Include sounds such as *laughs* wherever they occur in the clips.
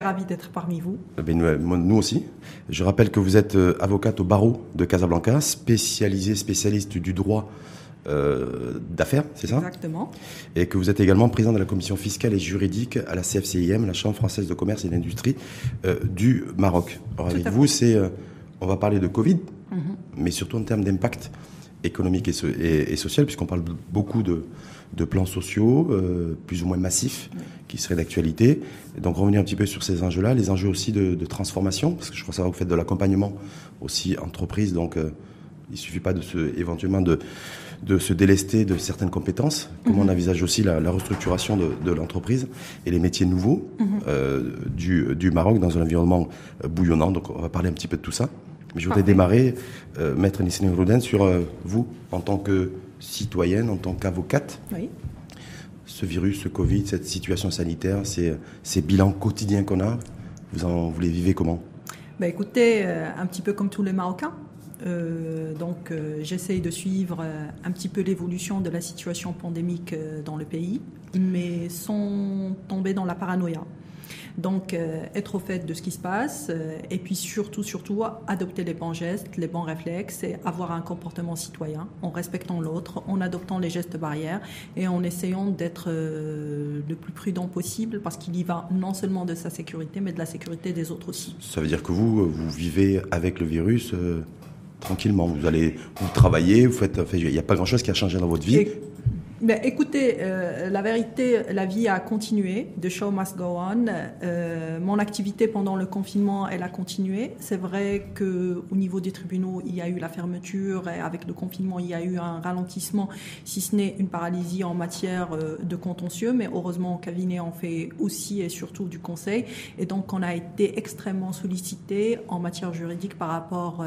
Ravi d'être parmi vous. Eh nous aussi. Je rappelle que vous êtes euh, avocate au barreau de Casablanca, spécialisée, spécialiste du droit euh, d'affaires, c'est ça? Exactement. Et que vous êtes également président de la commission fiscale et juridique à la CFCIM, la Chambre française de commerce et d'industrie euh, du Maroc. Alors avec vous, c'est, on va parler de Covid, mhm. mais surtout en termes d'impact économique et, social, puisqu'on parle beaucoup de, plans sociaux, plus ou moins massifs qui serait d'actualité. Donc revenir un petit peu sur ces enjeux-là, les enjeux aussi de, transformation, parce que je crois que vous faites de l'accompagnement aussi entreprise, donc euh, il suffit pas de se, éventuellement de, de se délester de certaines compétences. Comment on mhm. envisage aussi la, restructuration de, l'entreprise et les métiers nouveaux mhm. euh, du, du, Maroc dans un environnement euh, bouillonnant. Donc on va parler un petit peu de tout ça. Mais je voudrais démarrer, Maître Nissine Rouden, sur vous en tant que citoyenne, en tant qu'avocate. Oui ce virus, ce Covid, cette situation sanitaire, ces, ces bilans quotidiens qu'on a, vous, en, vous les vivez comment? Bah Écoutez, euh, un petit peu comme tous les Marocains. Euh, donc euh, j'essaye de suivre un petit peu l'évolution de la situation pandémique dans le pays, mais sans tomber dans la paranoïa. Donc, euh, être au fait de ce qui se passe euh, et puis surtout, surtout, adopter les bons gestes, les bons réflexes et avoir un comportement citoyen en respectant l'autre, en adoptant les gestes barrières et en essayant d'être euh, le plus prudent possible parce qu'il y va non seulement de sa sécurité mais de la sécurité des autres aussi. Ça veut dire que vous, vous vivez avec le virus tranquillement. Vous allez, vous travaillez, vous faites, il n'y a pas grand chose qui a changé dans votre vie. Ben, écoutez, euh, la vérité, la vie a continué. The show must go on. Euh, mon activité pendant le confinement, elle a continué. C'est vrai que au niveau des tribunaux, il y a eu la fermeture et avec le confinement, il y a eu un ralentissement, si ce n'est une paralysie en matière euh, de contentieux. Mais heureusement, au cabinet, on fait aussi et surtout du conseil. Et donc, on a été extrêmement sollicité en matière juridique par rapport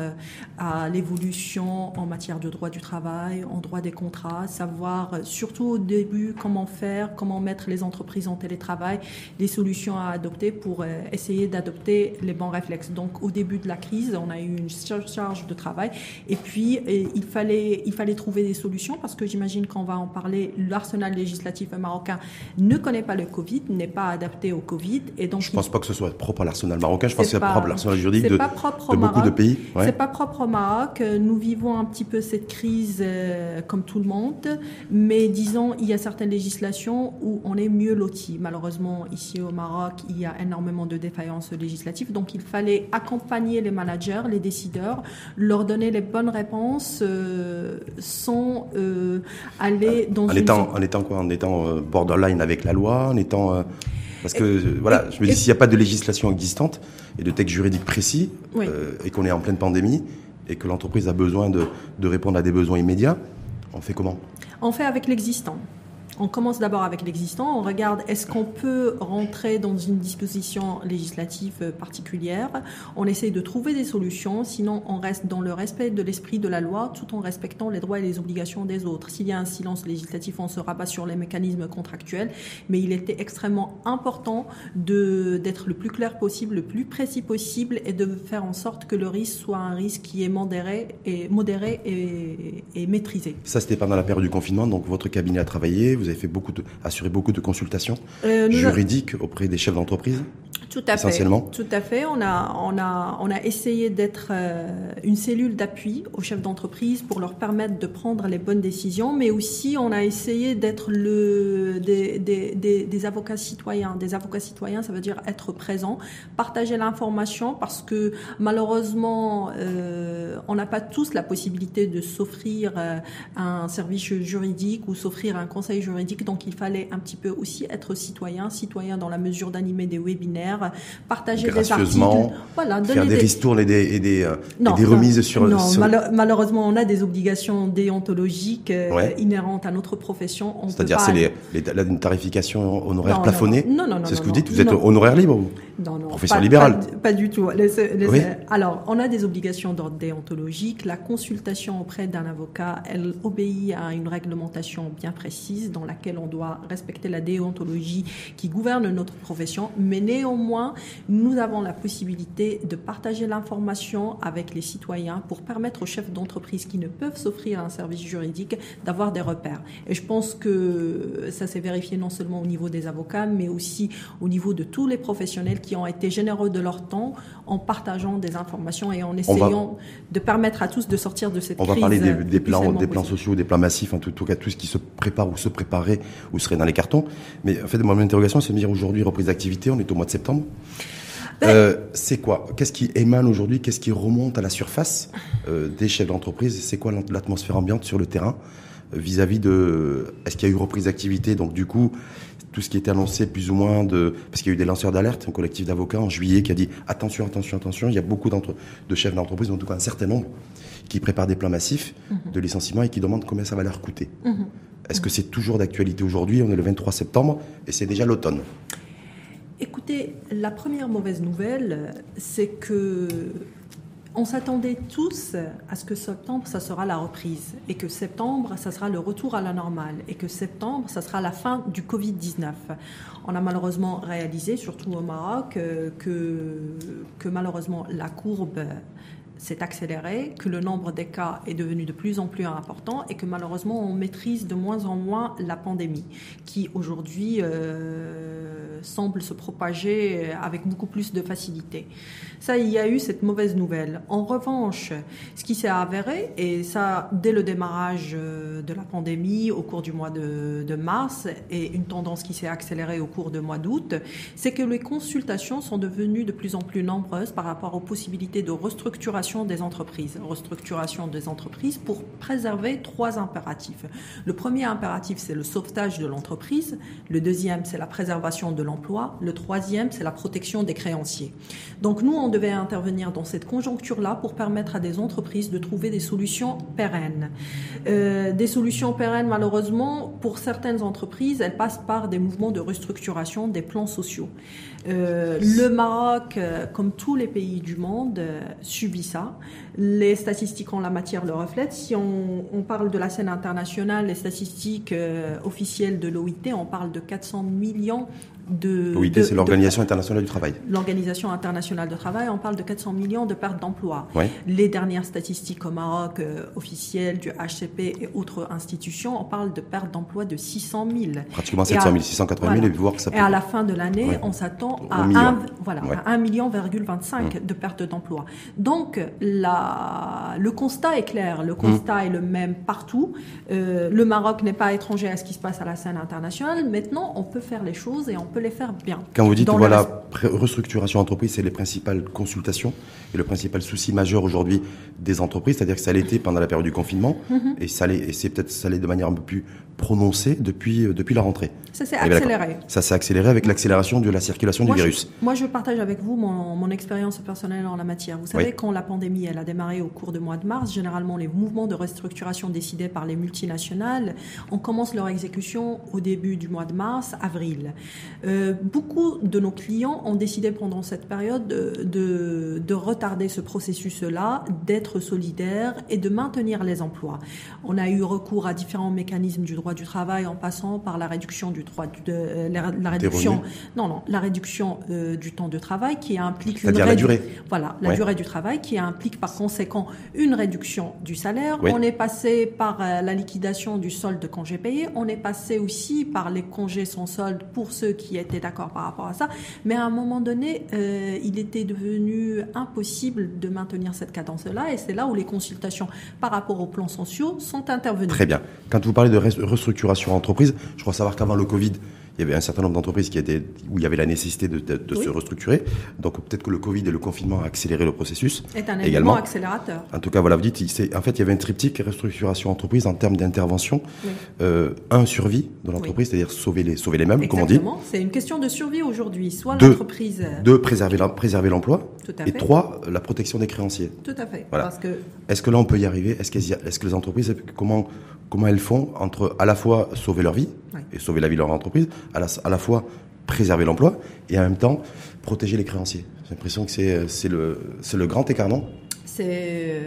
à l'évolution en matière de droit du travail, en droit des contrats, savoir surtout au début comment faire, comment mettre les entreprises en télétravail, les solutions à adopter pour euh, essayer d'adopter les bons réflexes. Donc au début de la crise, on a eu une charge de travail et puis il fallait il fallait trouver des solutions parce que j'imagine qu'on va en parler. L'arsenal législatif marocain ne connaît pas le Covid, n'est pas adapté au Covid et donc je pense pas que ce soit propre à l'arsenal marocain. Je pense que c'est propre à l'arsenal juridique de, de beaucoup de pays. C'est pas propre au Maroc. Nous vivons un petit peu cette crise euh, comme tout le monde, mais disons, il y a certaines législations où on est mieux loti. Malheureusement, ici au Maroc, il y a énormément de défaillances législatives. Donc, il fallait accompagner les managers, les décideurs, leur donner les bonnes réponses euh, sans euh, aller dans en une... Étant, en étant quoi? En étant euh, borderline avec la loi En étant... Parce que voilà, je me dis s'il n'y a pas de législation existante et de texte juridique précis et qu'on est en pleine pandémie et que l'entreprise a besoin de, de, répondre à des besoins immédiats, on fait comment? On fait avec l'existant. On commence d'abord avec l'existant, on regarde est-ce qu'on peut rentrer dans une disposition législative particulière, on essaye de trouver des solutions, sinon on reste dans le respect de l'esprit de la loi tout en respectant les droits et les obligations des autres. S'il y a un silence législatif, on se rabat sur les mécanismes contractuels, mais il était extrêmement important d'être le plus clair possible, le plus précis possible et de faire en sorte que le risque soit un risque qui est modéré et, modéré et, maîtrisé. Ça, c'était pendant la période du confinement, donc votre cabinet a travaillé, fait beaucoup de, assuré beaucoup de consultations euh, juridiques auprès des chefs d'entreprise? Tout à fait. Tout à fait. On a, on a, on a essayé d'être euh, une cellule d'appui aux chefs d'entreprise pour leur permettre de prendre les bonnes décisions, mais aussi on a essayé d'être le, des, des, des, avocats citoyens. Des avocats citoyens, ça veut dire être présent, partager l'information parce que malheureusement, euh, on n'a pas tous la possibilité de s'offrir euh, un service juridique ou s'offrir un conseil juridique. Donc il fallait un petit peu aussi être citoyen, citoyen dans la mesure d'animer des webinaires partager des articles, voilà, faire des, ristournes et des, et des, euh, des remises sur. Non, malheureusement, on a des obligations déontologiques euh, inhérentes à notre profession. C'est-à-dire, c'est les, la tarification honoraire plafonnée. Non, non, non. C'est ce que vous dites. Vous êtes honoraire libre, vous non, non, Profession libérale. Pas, du tout. Alors, on a des obligations d'ordre déontologique. La consultation auprès d'un avocat, elle obéit à une réglementation bien précise dans laquelle on doit respecter la déontologie qui gouverne notre profession, mais néanmoins nous avons la possibilité de partager l'information avec les citoyens pour permettre aux chefs d'entreprise qui ne peuvent s'offrir un service juridique d'avoir des repères. Et je pense que ça s'est vérifié non seulement au niveau des avocats, mais aussi au niveau de tous les professionnels qui qui ont été généreux de leur temps en partageant des informations et en essayant de permettre à tous de sortir de cette crise. On va parler des, plans, des plans sociaux, des plans massifs, en tout, cas tout ce qui se prépare ou se préparait ou serait dans les cartons. Mais en fait, mon interrogation, c'est de dire aujourd'hui reprise d'activité, on est au mois de septembre. Ben euh, c'est quoi? Qu'est-ce qui émane aujourd'hui? Qu'est-ce qui remonte à la surface euh, des chefs d'entreprise? C'est quoi l'atmosphère ambiante sur le terrain euh, vis-à-vis de Est-ce qu'il y a eu reprise d'activité? Donc du coup, tout ce qui était annoncé plus ou moins de parce qu'il y a eu des lanceurs d'alerte, un collectif d'avocats en juillet qui a dit attention, attention, attention. Il y a beaucoup de chefs d'entreprise, en tout cas un certain nombre, qui préparent des plans massifs mhm. de licenciement et qui demandent combien ça va leur coûter. Mhm. Est-ce que c'est toujours d'actualité aujourd'hui? On est le 23 septembre et c'est déjà l'automne. Écoutez, la première mauvaise nouvelle, c'est que on s'attendait tous à ce que septembre, ça sera la reprise, et que septembre, ça sera le retour à la normale, et que septembre, ça sera la fin du Covid-19. On a malheureusement réalisé, surtout au Maroc, que, que malheureusement la courbe s'est accéléré, que le nombre des cas est devenu de plus en plus important et que malheureusement on maîtrise de moins en moins la pandémie qui aujourd'hui euh, semble se propager avec beaucoup plus de facilité. Ça, il y a eu cette mauvaise nouvelle. En revanche, ce qui s'est avéré, et ça dès le démarrage euh, de la pandémie au cours du mois de, de mars et une tendance qui s'est accélérée au cours du mois d'août, c'est que les consultations sont devenues de plus en plus nombreuses par rapport aux possibilités de restructuration des entreprises, restructuration des entreprises pour préserver trois impératifs. Le premier impératif, c'est le sauvetage de l'entreprise. Le deuxième, c'est la préservation de l'emploi. Le troisième, c'est la protection des créanciers. Donc nous, on devait intervenir dans cette conjoncture-là pour permettre à des entreprises de trouver des solutions pérennes. Euh, des solutions pérennes, malheureusement, pour certaines entreprises, elles passent par des mouvements de restructuration des plans sociaux. Euh, le Maroc, euh, comme tous les pays du monde, euh, subit ça. Les statistiques en la matière le reflètent. Si on, on parle de la scène internationale, les statistiques officielles de l'OIT, on parle de 400 millions de... L'OIT, c'est l'Organisation internationale du travail. L'Organisation internationale du travail, on parle de 400 millions de pertes d'emplois. Les dernières statistiques au Maroc officielles du HCP et autres institutions, on parle de pertes d'emplois de 600 000. Pratiquement 700 000, 680 000, et voir que ça Et à la fin de l'année, on s'attend à 1, voilà, à 1 million, 25 de pertes d'emplois. Donc, la, le constat est clair, le constat est le même partout. Euh, le Maroc n'est pas étranger à ce qui se passe à la scène internationale. Maintenant, on peut faire les choses et on peut les faire bien. Quand vous dites, voilà, restructuration entreprise, c'est les principales consultations et le principal souci majeur aujourd'hui des entreprises, c'est-à-dire que ça l'était pendant la période du confinement mhm. et, ça et c'est peut-être ça l'est de manière un peu plus prononcée depuis, euh, depuis la rentrée. Ça s'est accéléré. Ça s'est accéléré avec l'accélération de la circulation du virus. moi, je partage avec vous mon, mon, expérience personnelle en la matière. Vous savez, quand la pandémie elle a démarré au cours du mois de mars, généralement les mouvements de restructuration décidés par les multinationales, on commence leur exécution au début du mois de mars, avril. Euh, beaucoup de nos clients ont décidé pendant cette période de, de, de retarder ce processus-là, d'être solidaires et de maintenir les emplois. On a eu recours à différents mécanismes du droit du travail en passant par la réduction du droit de, euh, la, réduction non non la réduction euh, du temps de travail qui implique une la durée. Voilà, la durée du travail qui implique par conséquent une réduction du salaire. On est passé par la liquidation du solde de congés payés. On est passé aussi par les congés sans solde pour ceux qui étaient d'accord par rapport à ça. Mais à un moment donné, euh, il était devenu impossible de maintenir cette cadence-là. Et c'est là où les consultations par rapport aux plans sociaux sont intervenues. Très bien. Quand vous parlez de restructuration entreprise, je crois savoir qu'avant le Covid, il y avait un certain nombre d'entreprises qui étaient où il y avait la nécessité de, se restructurer. Donc peut-être que le Covid et le confinement a accéléré le processus. Est un élément accélérateur. En tout cas, voilà, vous dites, en fait, il y avait un triptyque restructuration entreprise en termes d'intervention. Euh, un, survie de l'entreprise, c'est-à-dire sauver les, sauver les mêmes, comme on dit. C'est une question de survie aujourd'hui. Soit l'entreprise. Deux, préserver l'emploi. Et trois, la protection des créanciers. Tout à fait. Voilà. Que... Est-ce que là, on peut y arriver? Est-ce est que les entreprises, comment, comment elles font entre à la fois sauver leur vie et sauver la vie de leur entreprise, à la, à la fois préserver l'emploi et en même temps protéger les créanciers. J'ai l'impression que c'est le, le grand écart, non C'est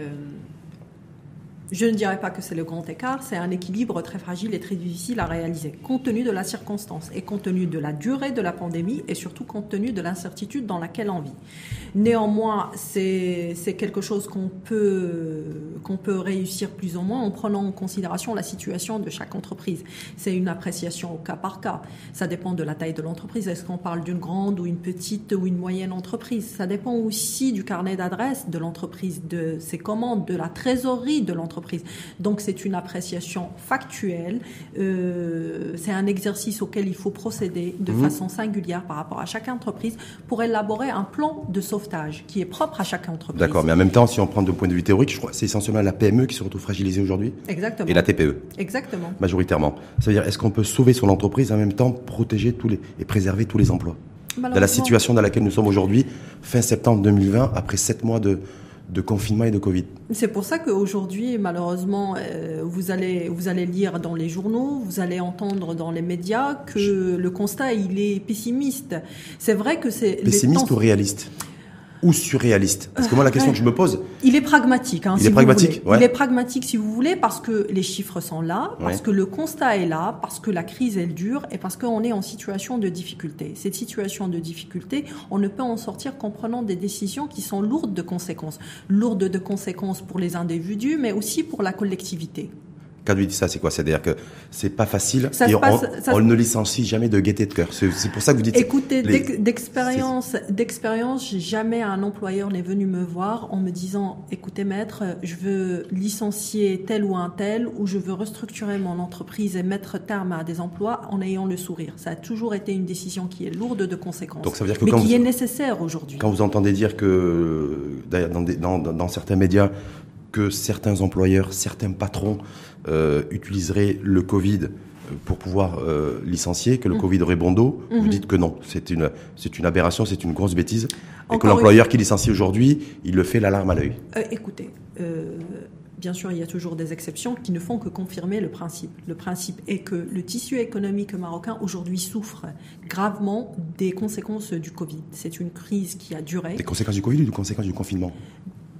Je ne dirais pas que c'est le grand écart, c'est un équilibre très fragile et très difficile à réaliser, compte tenu de la circonstance et compte tenu de la durée de la pandémie et surtout compte tenu de l'incertitude dans laquelle on vit. Néanmoins, c'est quelque chose qu'on peut, qu'on peut réussir plus ou moins en prenant en considération la situation de chaque entreprise. C'est une appréciation au cas par cas. Ça dépend de la taille de l'entreprise. Est-ce qu'on parle d'une grande ou une petite ou une moyenne entreprise? Ça dépend aussi du carnet d'adresse de l'entreprise, de ses commandes, de la trésorerie de l'entreprise donc c'est une appréciation factuelle. Euh, c'est un exercice auquel il faut procéder de mhm. façon singulière par rapport à chaque entreprise pour élaborer un plan de sauvetage qui est propre à chaque entreprise. D'accord, mais en même temps, si on prend de point de vue théorique, je crois c'est essentiellement la PME qui se retrouve fragilisée aujourd'hui. Exactement. Et la TPE. Exactement. Majoritairement. Ça veut dire, est-ce qu'on peut sauver son entreprise en même temps protéger tous les et préserver tous les emplois? Dans la situation dans laquelle nous sommes aujourd'hui, fin septembre 2020, après sept mois de, de confinement et de Covid. C'est pour ça qu'aujourd'hui, malheureusement, euh, vous, allez, vous allez lire dans les journaux, vous allez entendre dans les médias que le constat, il est pessimiste. C'est vrai que c'est... Pessimiste ou réaliste? Ou surréaliste? Parce que moi, la question que je me pose. Il est pragmatique. Hein, il est pragmatique. Il est pragmatique, si vous voulez, parce que les chiffres sont là, parce que le constat est là, parce que la crise elle dure et parce qu'on est en situation de difficulté. Cette situation de difficulté, on ne peut en sortir qu'en prenant des décisions qui sont lourdes de conséquences, lourdes de conséquences pour les individus, mais aussi pour la collectivité. Quand lui dit ça, c'est quoi? C'est-à-dire que c'est pas facile et on, ne licencie jamais de gaieté de cœur. C'est pour ça que vous dites. Écoutez, d'expérience, d'expérience, jamais un employeur n'est venu me voir en me disant, écoutez maître, je veux licencier tel ou un tel, ou je veux restructurer mon entreprise et mettre terme à des emplois en ayant le sourire. Ça a toujours été une décision qui est lourde de conséquences, Donc ça veut dire que mais qui est nécessaire aujourd'hui. Quand vous entendez dire que dans, dans, dans certains médias que certains employeurs, certains patrons euh, utiliseraient le Covid euh, pour pouvoir euh, licencier, que le mmh. Covid aurait bon dos, vous mmh. dites que non, c'est une, c'est une aberration, c'est une grosse bêtise, et que l'employeur qui licencie aujourd'hui, il le fait l'alarme à l'œil. écoutez, bien sûr, il y a toujours des exceptions qui ne font que confirmer le principe. Le principe est que le tissu économique marocain aujourd'hui souffre gravement des conséquences du Covid. C'est une crise qui a duré. Des conséquences du Covid ou des conséquences du confinement?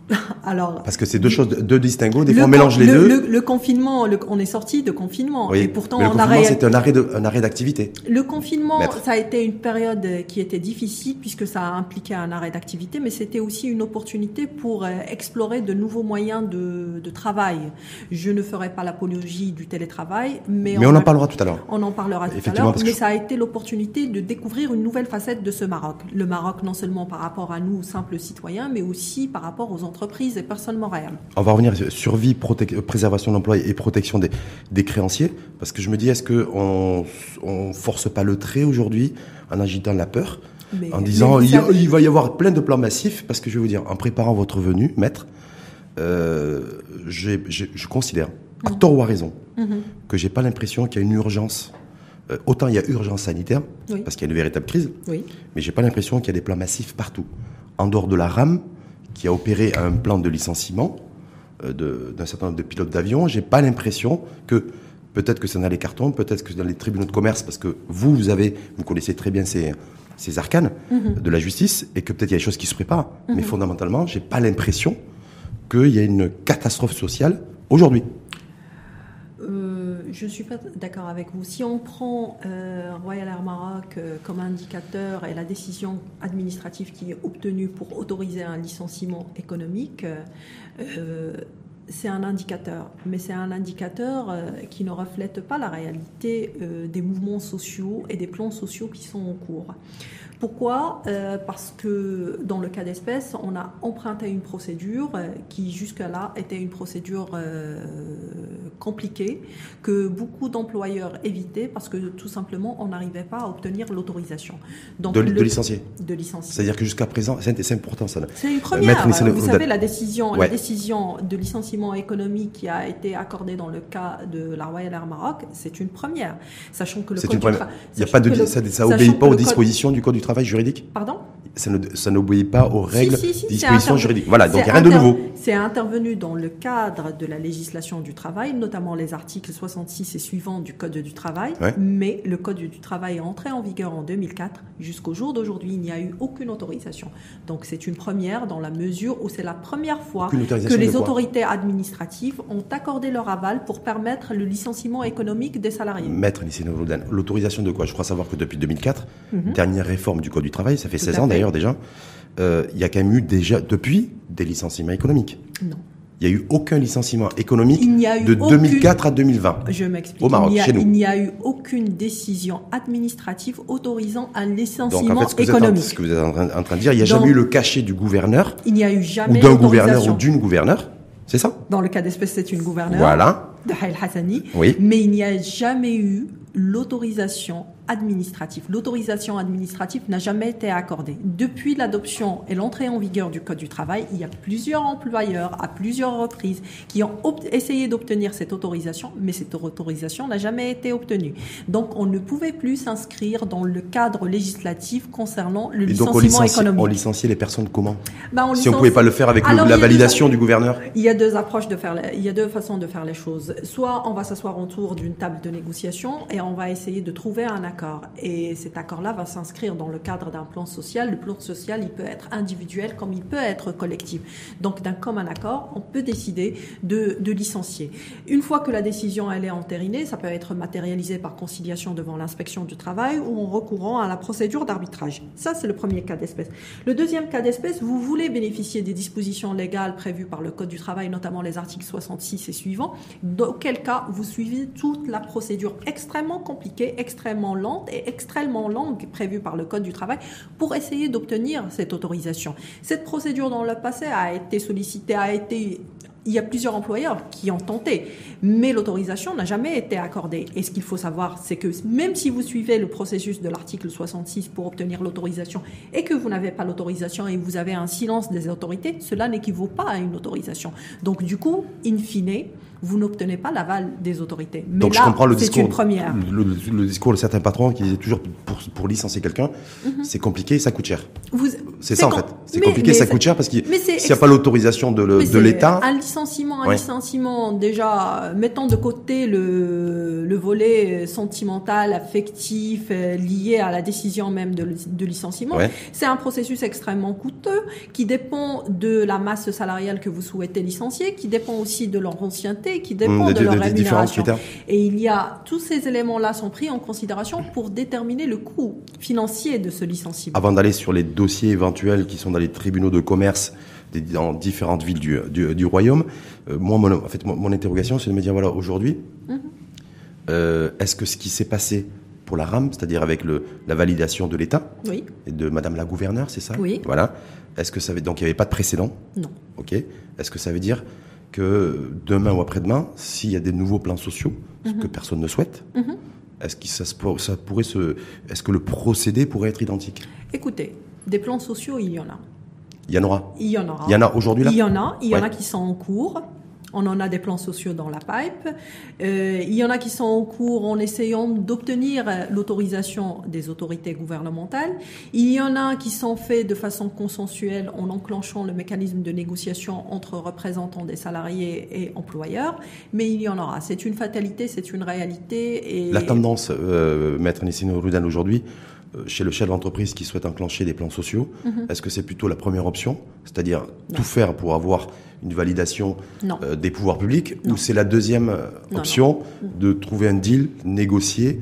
*laughs* Alors, parce que c'est deux choses, deux distinguos. Des fois, on mélange les deux. Le, confinement, on est sorti de confinement, et pourtant le confinement, c'était un arrêt de, un arrêt d'activité. Le confinement, ça a été une période qui était difficile puisque ça a impliqué un arrêt d'activité, mais c'était aussi une opportunité pour euh, explorer de nouveaux moyens de, de travail. Je ne ferai pas l'apologie du télétravail, mais, mais on, en parlera tout à l'heure. On en parlera tout à l'heure, mais ça a été l'opportunité de découvrir une nouvelle facette de ce Maroc. Le Maroc, non seulement par rapport à nous, simples citoyens, mais aussi par rapport aux entreprises entreprise et. On va revenir sur survie, préservation de l'emploi et protection des, créanciers, parce que je me dis, est-ce qu'on on force pas le trait aujourd'hui en agitant la peur, en disant il, va y avoir plein de plans massifs, parce que je vais vous dire, en préparant votre venue, maître, euh, je considère, à mhm. tort ou à raison, mhm. que j'ai pas l'impression qu'il y a une urgence. Euh, autant il y a urgence sanitaire, parce qu'il y a une véritable crise, oui. mais j'ai pas l'impression qu'il y a des plans massifs partout. En dehors de la rame, qui a opéré un plan de licenciement euh, d'un certain nombre de pilotes d'avion. J'ai pas l'impression que peut-être que c'est dans les cartons, peut-être que c'est dans les tribunaux de commerce, parce que vous, vous avez, vous connaissez très bien ces, ces arcanes mhm. de la justice, et que peut-être il y a des choses qui se préparent. Mais mhm. fondamentalement, j'ai pas l'impression qu'il y a une catastrophe sociale aujourd'hui je ne suis pas d'accord avec vous. Si on prend euh, Royal Air Maroc euh, comme indicateur et la décision administrative qui est obtenue pour autoriser un licenciement économique, euh, c'est un indicateur, mais c'est un indicateur qui ne reflète pas la réalité des mouvements sociaux et des plans sociaux qui sont en cours. Pourquoi? Euh, Parce que dans le cas d'espèce, on a emprunté une procédure euh, qui jusque-là était une procédure euh, compliquée que beaucoup d'employeurs évitaient parce que tout simplement on n'arrivait pas à obtenir l'autorisation. De, de, licencier. De licencier. C'est-à-dire que jusqu'à présent, c'est important ça. C'est une première. vous savez la décision, la décision de licenciement économique qui a été accordée dans le cas de la Royal Air Maroc, c'est une première, sachant que le code du Il y a pas de, ça, ça obéit pas aux dispositions du code du travail juridique. Pardon? Ça n'obéit pas aux règles, dispositions juridiques. Voilà, donc il n'y a rien de nouveau. C'est intervenu dans le cadre de la législation du travail, notamment les articles 66 et suivants du Code du travail. Mais le Code du travail est entré en vigueur en 2004. Jusqu'au jour d'aujourd'hui, il n'y a eu aucune autorisation. Donc c'est une première dans la mesure où c'est la première fois que les autorités administratives ont accordé leur aval pour permettre le licenciement économique des salariés. Maître l'autorisation de quoi? Je crois savoir que depuis 2004, mhm. dernière réforme du Code du travail, ça fait 16 ans d'ailleurs déjà, euh, il y a quand même eu déjà, depuis, des licenciements économiques. Non. Il n'y a eu aucun licenciement économique de 2004 à 2020. Je m'explique. Au Maroc, chez nous. Il n'y a eu aucune décision administrative autorisant un licenciement Donc, en fait, ce économique. ce que vous êtes en train, de dire, il n'y a jamais eu le cachet du gouverneur. Il n'y a eu jamais ou d'un gouverneur ou d'une gouverneure. C'est ça? Dans le cas d'espèce, c'est une gouverneure. Voilà. De Haïl Hassani. Oui. Mais il n'y a jamais eu l'autorisation administrative. L'autorisation administrative n'a jamais été accordée. Depuis l'adoption et l'entrée en vigueur du Code du travail, il y a plusieurs employeurs à plusieurs reprises qui ont essayé d'obtenir cette autorisation, mais cette autorisation n'a jamais été obtenue. Donc on ne pouvait plus s'inscrire dans le cadre législatif concernant le licenciement économique. On licenciait les personnes comment? Bah, Si on ne pouvait pas le faire avec la validation du gouverneur? Il y a deux approches de faire, il y a deux façons de faire les choses. Soit on va s'asseoir autour d'une table de négociation et on va essayer de trouver un accord. Et cet accord-là va s'inscrire dans le cadre d'un plan social. Le plan social, il peut être individuel comme il peut être collectif. Donc, d'un commun accord, on peut décider de, de licencier. Une fois que la décision elle est entérinée, ça peut être matérialisé par conciliation devant l'inspection du travail ou en recourant à la procédure d'arbitrage. Ça, c'est le premier cas d'espèce. Le deuxième cas d'espèce, vous voulez bénéficier des dispositions légales prévues par le Code du travail, notamment les articles 66 et suivants, dans quel cas vous suivez toute la procédure extrêmement compliquée, extrêmement lente et extrêmement longue prévue par le Code du travail pour essayer d'obtenir cette autorisation. Cette procédure dans le passé a été sollicitée, a été il y a plusieurs employeurs qui ont tenté, mais l'autorisation n'a jamais été accordée. Et ce qu'il faut savoir, c'est que même si vous suivez le processus de l'article 66 pour obtenir l'autorisation et que vous n'avez pas l'autorisation et vous avez un silence des autorités, cela n'équivaut pas à une autorisation. Donc du coup, in fine, vous n'obtenez pas l'aval des autorités. Mais Donc là, je comprends le discours, une première. Le, discours de certains patrons qui disaient toujours pour, pour licencier quelqu'un, mhm. c'est compliqué, ça coûte cher. C'est ça en fait. C'est compliqué, ça coûte cher parce qu'il n'y a pas l'autorisation de, l'État. Un licenciement, un licenciement déjà mettant de côté le, le volet sentimental, affectif, euh, lié à la décision même de, de licenciement, c'est un processus extrêmement coûteux qui dépend de la masse salariale que vous souhaitez licencier, qui dépend aussi de leur ancienneté qui dépendent de, leur rémunération. Et il y a tous ces éléments-là sont pris en considération pour déterminer le coût financier de ce licenciement. Avant d'aller sur les dossiers éventuels qui sont dans les tribunaux de commerce dans différentes villes du, du, royaume, euh, moi, mon, en fait, mon, interrogation, c'est de me dire voilà, aujourd'hui, mhm. euh, est-ce que ce qui s'est passé pour la RAM, c'est-à-dire avec le, la validation de l'État oui. et de Madame la gouverneure, c'est ça Oui. Voilà. Est-ce que ça veut donc il n'y avait pas de précédent Non. Ok. Est-ce que ça veut dire que demain ou après-demain, s'il y a des nouveaux plans sociaux, ce que mhm. personne ne souhaite, mhm. est-ce que ça, ça pourrait se, est-ce que le procédé pourrait être identique? Écoutez, des plans sociaux, il y en a. Il y en aura. Il y en aura. Il y en a aujourd'hui là. Il y en a. Il y en a qui sont en cours. On en a des plans sociaux dans la pipe. Euh, il y en a qui sont en cours en essayant d'obtenir l'autorisation des autorités gouvernementales. Il y en a qui sont faits de façon consensuelle en enclenchant le mécanisme de négociation entre représentants des salariés et employeurs. Mais il y en aura. C'est une fatalité, c'est une réalité. Et... La tendance, euh, Maître Nissino Rudan, aujourd'hui, chez le chef d'entreprise qui souhaite enclencher des plans sociaux, mhm. est-ce que c'est plutôt la première option, c'est-à-dire tout faire pour avoir une validation euh, des pouvoirs publics, ou c'est la deuxième euh, option de trouver un deal, négocier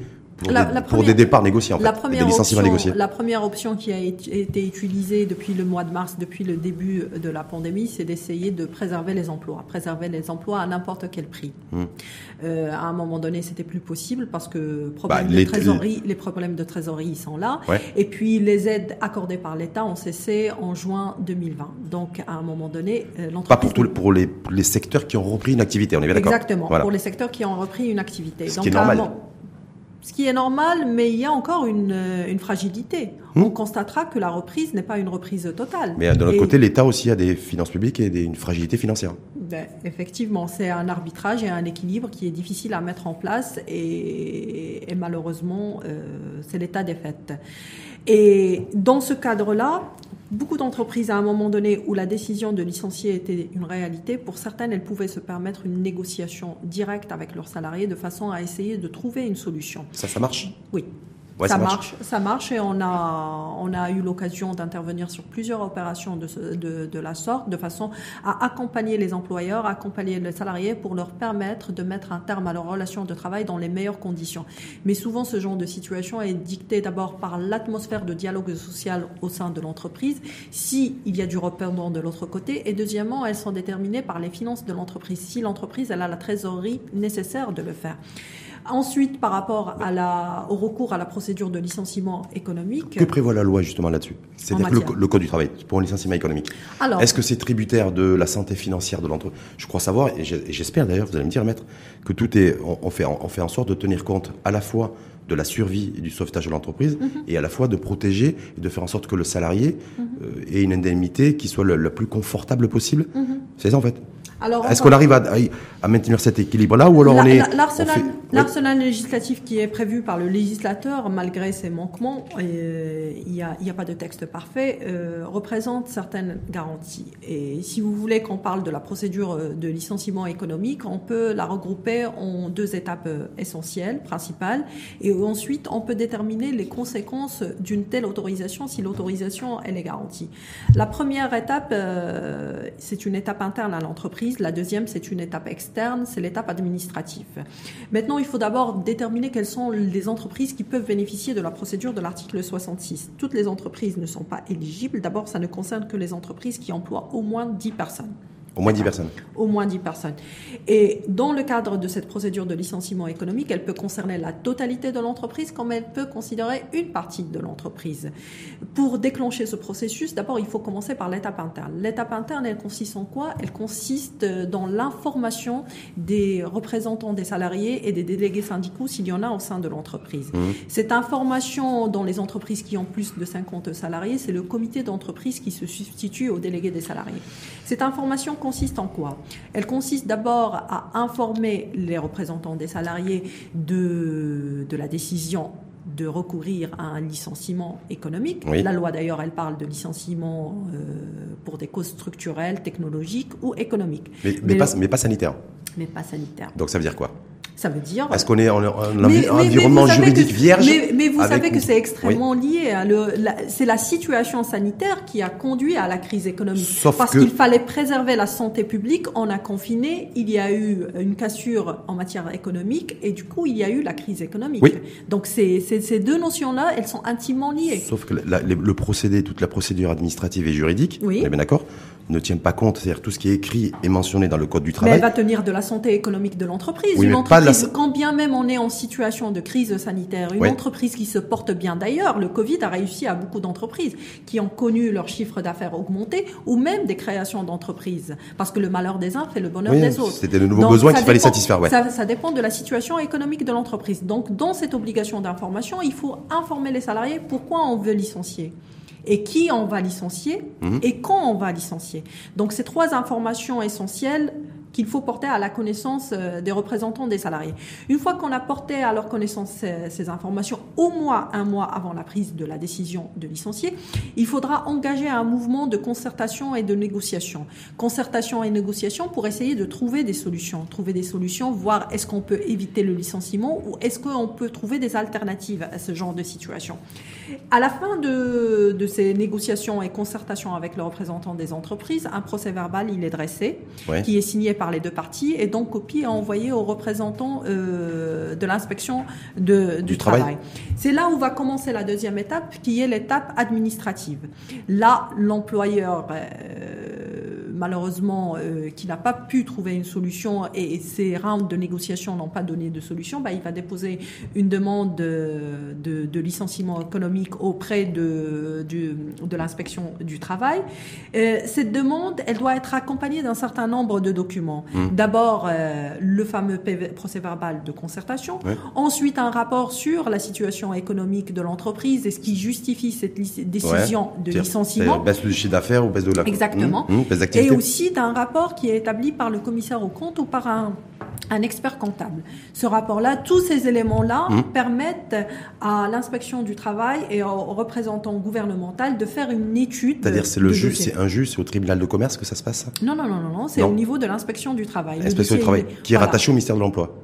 pour, des, départs négociés, en fait, la première option, La première option qui a été utilisée depuis le mois de mars, depuis le début de la pandémie, c'est d'essayer de préserver les emplois, préserver les emplois à n'importe quel prix. Hmm. Euh, à un moment donné, c'était plus possible parce que problème bah, les, trésorerie, les problèmes de trésorerie sont là. Et puis les aides accordées par l'État ont cessé en juin 2020. Donc à un moment donné, euh, l'entreprise... Pas pour, pour, les, les, secteurs qui ont repris une activité, on est bien d'accord Exactement, pour les secteurs qui ont repris une activité. Ce Donc, qui est normal ce qui est normal, mais il y a encore une, euh, une fragilité. Hmm. On constatera que la reprise n'est pas une reprise totale. Mais de l'autre côté, l'État aussi a des finances publiques et une fragilité financière. Ben, effectivement, c'est un arbitrage et un équilibre qui est difficile à mettre en place et, et malheureusement, euh, c'est l'état des faits. Et dans ce cadre-là, Beaucoup d'entreprises, à un moment donné où la décision de licencier était une réalité, pour certaines, elles pouvaient se permettre une négociation directe avec leurs salariés de façon à essayer de trouver une solution. Ça, ça marche? Oui ça, marche. ça marche et on a, on a eu l'occasion d'intervenir sur plusieurs opérations de, de, de, la sorte, de façon à accompagner les employeurs, accompagner les salariés pour leur permettre de mettre un terme à leur relation de travail dans les meilleures conditions. Mais souvent, ce genre de situation est dicté d'abord par l'atmosphère de dialogue social au sein de l'entreprise, s'il y a du rependant de l'autre côté, et deuxièmement, elles sont déterminées par les finances de l'entreprise, si l'entreprise elle a la trésorerie nécessaire de le faire. Ensuite, par rapport à la, au recours à la procédure de licenciement économique. Que prévoit la loi justement là-dessus? C'est-à-dire le, Code du travail pour un licenciement économique. Est-ce que c'est tributaire de la santé financière de l'entreprise Je crois savoir, et j'espère d'ailleurs, vous allez me dire, maître, que tout est, on, fait, on fait en sorte de tenir compte à la fois de la survie et du sauvetage de l'entreprise mhm. et à la fois de protéger et de faire en sorte que le salarié mhm. euh, ait une indemnité qui soit le, plus confortable possible. Mhm. C'est ça en fait? Est-ce qu'on arrive à, maintenir cet équilibre-là ou alors on est l'arsenal législatif qui est prévu par le législateur, malgré ses manquements, il n'y a, a, pas de texte parfait, euh, représente certaines garanties. Et si vous voulez qu'on parle de la procédure de licenciement économique, on peut la regrouper en deux étapes essentielles, principales, et ensuite on peut déterminer les conséquences d'une telle autorisation si l'autorisation elle est garantie. La première étape, euh, c'est une étape interne à l'entreprise la deuxième, c'est une étape externe, c'est l'étape administrative. Maintenant, il faut d'abord déterminer quelles sont les entreprises qui peuvent bénéficier de la procédure de l'article 66. Toutes les entreprises ne sont pas éligibles. D'abord, ça ne concerne que les entreprises qui emploient au moins 10 personnes. Au moins 10 personnes. Au moins 10 personnes. Et dans le cadre de cette procédure de licenciement économique, elle peut concerner la totalité de l'entreprise comme elle peut considérer une partie de l'entreprise. Pour déclencher ce processus, d'abord, il faut commencer par l'étape interne. L'étape interne, elle consiste en quoi? Elle consiste dans l'information des représentants des salariés et des délégués syndicaux s'il y en a au sein de l'entreprise. Mmh. Cette information dans les entreprises qui ont plus de 50 salariés, c'est le comité d'entreprise qui se substitue aux délégués des salariés. Cette information consiste en quoi? Elle consiste d'abord à informer les représentants des salariés de, de la décision de recourir à un licenciement économique. La loi d'ailleurs, elle parle de licenciement euh, pour des causes structurelles, technologiques ou économiques. Mais, mais, pas, mais pas sanitaire. Mais pas sanitaire. Donc ça veut dire quoi? Ça veut dire. Est-ce qu'on est en, environnement juridique vierge Mais, vous savez que c'est extrêmement lié. Hein, c'est la situation sanitaire qui a conduit à la crise économique. Sauf Parce qu'il fallait préserver la santé publique. On a confiné. Il y a eu une cassure en matière économique et du coup, il y a eu la crise économique. Donc ces, ces, deux notions-là, elles sont intimement liées. Sauf que le procédé, toute la procédure administrative et juridique, oui. on est bien d'accord ne tient pas compte, c'est-à-dire tout ce qui est écrit et mentionné dans le code du travail. Mais elle va tenir de la santé économique de l'entreprise. une entreprise, quand bien même on est en situation de crise sanitaire, une entreprise qui se porte bien d'ailleurs, le Covid a réussi à beaucoup d'entreprises qui ont connu leur chiffre d'affaires augmenter ou même des créations d'entreprises. Parce que le malheur des uns fait le bonheur des autres. C'était de nouveaux besoins qu'il fallait satisfaire. Ouais. Ça, ça dépend de la situation économique de l'entreprise. Donc dans cette obligation d'information, il faut informer les salariés pourquoi on veut licencier? Et qui on va licencier mhm. et quand on va licencier. Donc ces trois informations essentielles qu'il faut porter à la connaissance euh, des représentants des salariés. Une fois qu'on a porté à leur connaissance ces, informations, au moins un mois avant la prise de la décision de licencier, il faudra engager un mouvement de concertation et de négociation. Concertation et négociation pour essayer de trouver des solutions, trouver des solutions, voir est-ce qu'on peut éviter le licenciement ou est-ce qu'on peut trouver des alternatives à ce genre de situation. À la fin de, de ces négociations et concertations avec le représentant des entreprises, un procès verbal il est dressé, qui est signé par par les deux parties et donc copie à envoyer aux représentants euh, de l'inspection du, travail. C'est là où va commencer la deuxième étape qui est l'étape administrative. Là, l'employeur euh, malheureusement euh, qui n'a pas pu trouver une solution et, ces rounds de négociation n'ont pas donné de solution, bah, il va déposer une demande de, de, licenciement économique auprès de, de, l'inspection du travail. Euh, cette demande, elle doit être accompagnée d'un certain nombre de documents. Mmh. D'abord, euh, le fameux procès verbal de concertation. Ensuite, un rapport sur la situation économique de l'entreprise et ce qui justifie cette décision de licenciement. Baisse du chiffre d'affaires ou baisse de la... Exactement. Mmh. Mmh. Et aussi d'un rapport qui est établi par le commissaire au compte ou par un un expert comptable. Ce rapport-là, tous ces éléments-là Mmh. permettent à l'inspection du travail et aux représentants gouvernemental de faire une étude. C'est-à-dire, c'est le juge, c'est un juge, c'est au tribunal de commerce que ça se passe, Non, non, non, non, non, c'est au niveau de l'inspection du travail. L'inspection du travail, il- qui est voilà, rattachée au ministère de l'Emploi.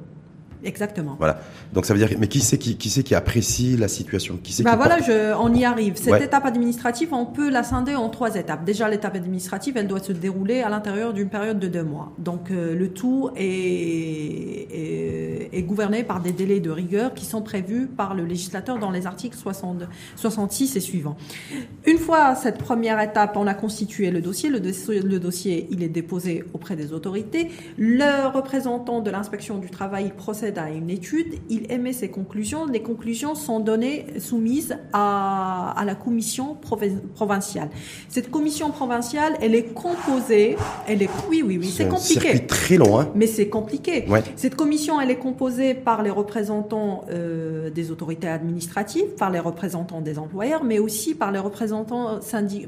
Exactement. Voilà. Donc ça veut dire, mais qui c'est qui, qui qui apprécie la situation? Qui c'est Bah qui voilà, porte- je, on y arrive. Cette Ouais. étape administrative, on peut la scinder en trois étapes. Déjà, l'étape administrative, elle doit se dérouler à l'intérieur d'une période de deux mois. Donc, euh, le tout est, est, est gouverné par des délais de rigueur qui sont prévus par le législateur dans les articles 60 66 et suivants. Une fois cette première étape, on a constitué le dossier. Le dossier, le dossier il est déposé auprès des autorités. Le représentant de l'inspection du travail il procède à une étude. Il émet ses conclusions. Les conclusions sont données, soumises à, à la commission provi- provinciale. Cette commission provinciale, elle est composée. Elle est, oui, oui, oui, c'est compliqué. circuit très long, hein Mais c'est compliqué. Ouais. Cette commission, elle est composée par les représentants euh, des autorités administratives, par les représentants des employeurs, mais aussi par les représentants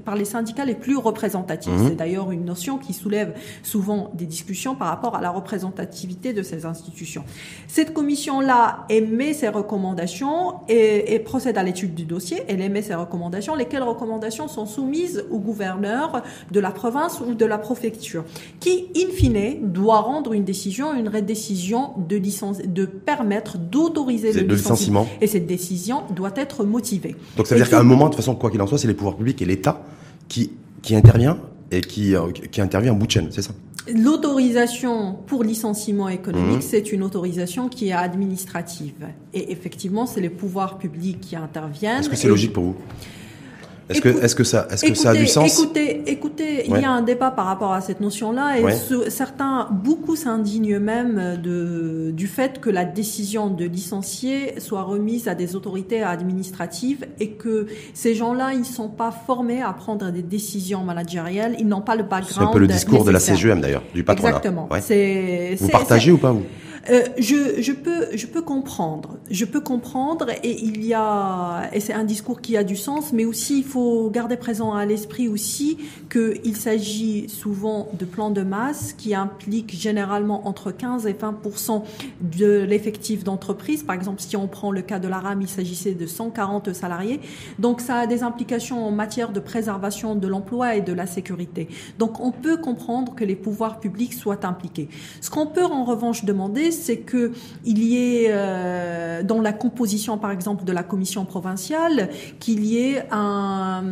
par les syndicats les plus représentatifs. Mhm. C'est d'ailleurs une notion qui soulève souvent des discussions par rapport à la représentativité de ces institutions. Cette commission-là émet ses recommandations et, et procède à l'étude du dossier. Elle émet ses recommandations, lesquelles recommandations sont soumises au gouverneur de la province ou de la préfecture, qui, in fine, doit rendre une décision, une décision de licence, de permettre d'autoriser le de licenciement. Et cette décision doit être motivée. Donc ça veut Et dire qu'à un moment, de toute façon, quoi qu'il en soit, c'est les pouvoirs publics et l'État qui, qui intervient et qui, euh, qui intervient en bout de chaîne, c'est ça? L'autorisation pour licenciement économique, Mhm. c'est une autorisation qui est administrative. Et effectivement, c'est les pouvoirs publics qui interviennent. Est-ce que c'est logique pour vous? Est-ce que, est-ce que ça, est-ce que ça a du sens Écoutez, écoutez, il y a un débat par rapport à cette notion-là et Ouais. ce- certains, beaucoup s'indignent même de, du fait que la décision de licencier soit remise à des autorités administratives et que ces gens-là, ils sont pas formés à prendre des décisions managériales, ils n'ont pas le background. C'est un peu le discours de la. CGM d'ailleurs, du patronat. Exactement. Ouais. C'est, Vous partagez ou pas vous? Euh, je, je peux je peux comprendre. Je peux comprendre et il y a et c'est un discours qui a du sens mais aussi il faut garder présent à l'esprit aussi que il s'agit souvent de plans de masse qui impliquent généralement entre 15 et 20% de l'effectif d'entreprise. Par exemple si on prend le cas de la RAM il s'agissait de 140 salariés. Donc ça a des implications en matière de préservation de l'emploi et de la sécurité. Donc on peut comprendre que les pouvoirs publics soient impliqués. Ce qu'on peut en revanche demander, c'est que il y ait euh, dans la composition, par exemple, de la commission provinciale, qu'il y ait un,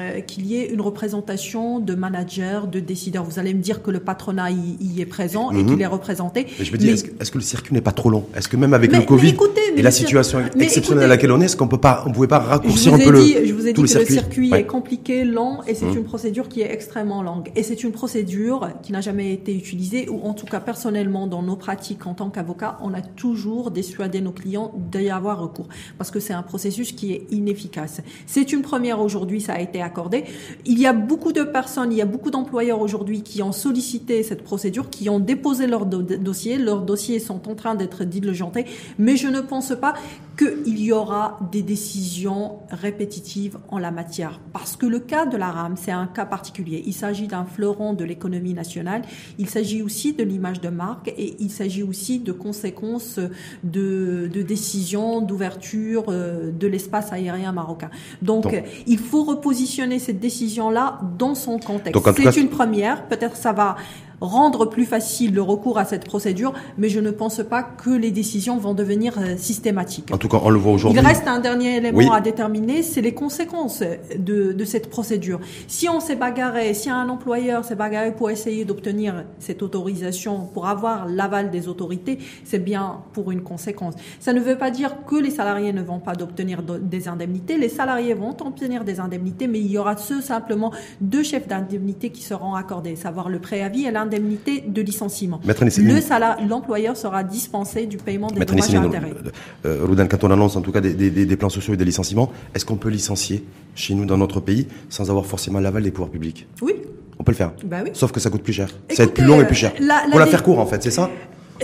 euh, qu'il y ait une représentation de managers, de décideurs. Vous allez me dire que le patronat y, y est présent et Mhm. qu'il est représenté. Mais je me dis, est-ce que, le circuit n'est pas trop long? Est-ce que même avec Mais- le Covid écoutez, et la situation exceptionnelle écoutez- à laquelle on est, est-ce qu'on peut pas, on pouvait pas raccourcir un peu dit, le, je vous ai tout dit le que circuit le circuit Ouais. est compliqué, lent, et c'est Mhm. une procédure qui est extrêmement longue. Et c'est une procédure qui n'a jamais été utilisée, ou en tout cas personnellement dans nos pratiques en tant qu'avocat, on a toujours dissuadé nos clients d'y avoir recours, parce que c'est un processus qui est inefficace. C'est une première aujourd'hui, ça a été accordé. Il y a beaucoup de personnes, il y a beaucoup d'employeurs aujourd'hui qui ont sollicité cette procédure, qui ont déposé leur do- dossier, leurs dossiers sont en train d'être diligentés, mais je ne pense pas qu'il y aura des décisions répétitives en la matière. Parce que le cas de la RAM, c'est un cas particulier. Il s'agit d'un fleuron de l'économie nationale. Il s'agit aussi de l'image de marque et il s'agit aussi de conséquences de, de décisions d'ouverture euh, de l'espace aérien marocain. Donc, Donc- il faut repositionner cette décision-là dans son contexte. C'est une première. Peut-être ça va rendre plus facile le recours à cette procédure, mais je ne pense pas que les décisions vont devenir euh, systématiques. En tout cas, on le voit aujourd'hui. Il reste un dernier élément Oui. à déterminer, c'est les conséquences de, de cette procédure. Si on s'est bagarré, si un employeur s'est bagarré pour essayer d'obtenir cette autorisation, pour avoir l'aval des autorités, c'est bien pour une conséquence. Ça ne veut pas dire que les salariés ne vont pas d'obtenir do- des indemnités. Les salariés vont obtenir des indemnités, mais il y aura ce simplement deux chefs d'indemnité qui seront accordés, savoir le préavis et l'indemnité de licenciement. Le l'employeur sera dispensé du paiement des dommages et intérêts. euh, euh, Roudan, quand on annonce en tout cas des, des- des- des plans sociaux et des licenciements, est-ce qu'on peut licencier chez nous dans notre pays sans avoir forcément l'aval des pouvoirs publics? Oui, On peut le faire. bah oui. Sauf que ça coûte plus cher. ça va être plus long et plus cher. la- la Pour la faire court en fait, c'est ça?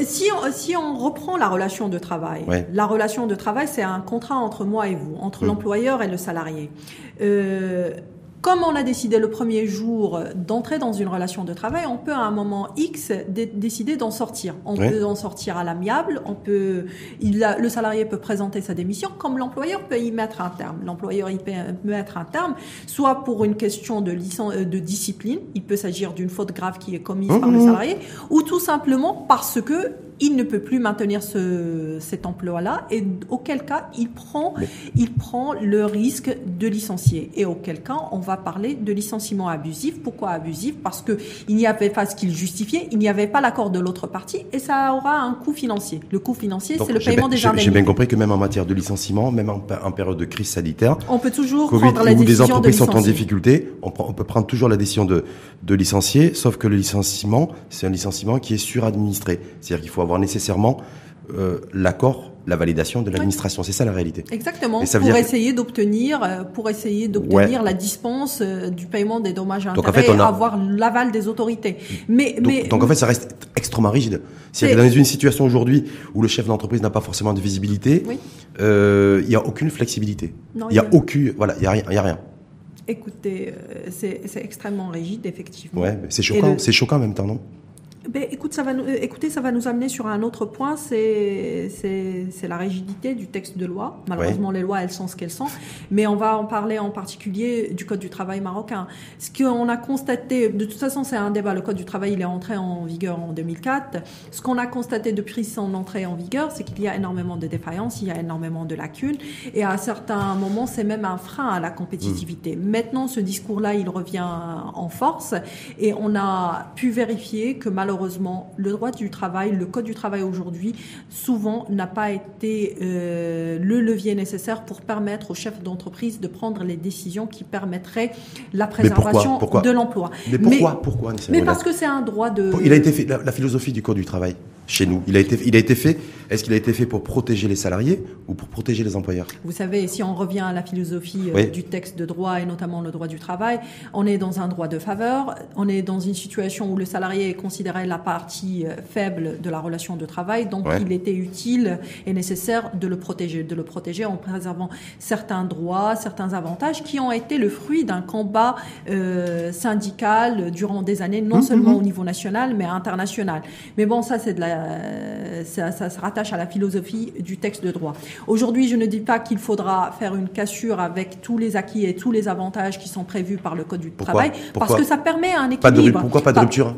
Si on, si on reprend la relation de travail, Ouais. la relation de travail, c'est un contrat entre moi et vous, entre Mm. l'employeur et le salarié. Euh, Comme on a décidé le premier jour d'entrer dans une relation de travail, on peut à un moment X décider d'en sortir. On peut en sortir à l'amiable, on peut, il a, le salarié peut présenter sa démission, comme l'employeur peut y mettre un terme. L'employeur y peut mettre un terme, soit pour une question de, licence, de discipline, il peut s'agir d'une faute grave qui est commise par le mmh. salarié, ou tout simplement parce que il ne peut plus maintenir ce, cet emploi-là et auquel cas il prend, il prend le risque de licencier. Et auquel cas on va parler de licenciement abusif. Pourquoi abusif? Parce que il n'y avait pas ce qu'il justifiait, il n'y avait pas l'accord de l'autre partie et ça aura un coût financier. Le coût financier, c'est le paiement des indemnités. J'ai bien compris que même en matière de licenciement, même en, période de crise sanitaire, on peut toujours prendre la décision des entreprises sont en difficulté, on, on, peut prendre toujours la décision de, de licencier, sauf que le licenciement, c'est un licenciement qui est suradministré. C'est-à-dire qu'il faut avoir nécessairement euh, l'accord, la validation de l'administration. C'est ça la réalité. Exactement. pour, essayer d'obtenir, euh, pour essayer d'obtenir la dispense euh, du paiement des dommages à intérêts et avoir l'aval des autorités. Mais donc, mais donc en fait, ça reste extrêmement rigide. Si dans une situation aujourd'hui où le chef d'entreprise n'a pas forcément de visibilité, il n'y a aucune flexibilité. Il n'y a, aucune, voilà, il y a rien, il y a rien. Écoutez, c'est extrêmement rigide, effectivement. Ouais, c'est choquant, c'est choquant en même temps, non? Ben, écoute, ça va nous, euh, écoutez, ça va nous amener sur un autre point, c'est la rigidité du texte de loi. Malheureusement, les lois, elles sont ce qu'elles sont. Mais on va en parler en particulier du Code du travail marocain. Ce qu'on a constaté, de toute façon, c'est un débat. Le Code du travail, il est entré en vigueur en 2004. Ce qu'on a constaté depuis son entrée en vigueur, c'est qu'il y a énormément de défaillances, il y a énormément de lacunes. Et à certains moments, c'est même un frein à la compétitivité. Mmh. Maintenant, ce discours-là, il revient en force. Et on a pu vérifier que malheureusement, malheureusement, le droit du travail, le code du travail aujourd'hui, souvent n'a pas été euh, le levier nécessaire pour permettre aux chefs d'entreprise de prendre les décisions qui permettraient la préservation de l'emploi. Mais pourquoi, pourquoi Mais parce que c'est un droit de. Il a été fait la philosophie du code du travail chez nous Il a été, il a été fait. Est-ce qu'il a été fait pour protéger les salariés ou pour protéger les employeurs? Vous savez, si on revient à la philosophie euh, du texte de droit et notamment le droit du travail, on est dans un droit de faveur. On est dans une situation où le salarié est considéré la partie euh, faible de la relation de travail, donc il était utile et nécessaire de le protéger, de le protéger en préservant certains droits, certains avantages qui ont été le fruit d'un combat euh, syndical durant des années, non mmh, seulement mmh, mmh. au niveau national mais international. Mais bon, ça c'est de la euh, ça, se rattache à la philosophie du texte de droit. Aujourd'hui, je ne dis pas qu'il faudra faire une cassure avec tous les acquis et tous les avantages qui sont prévus par le Code du travail, parce que ça permet un équilibre. pourquoi pas de rupture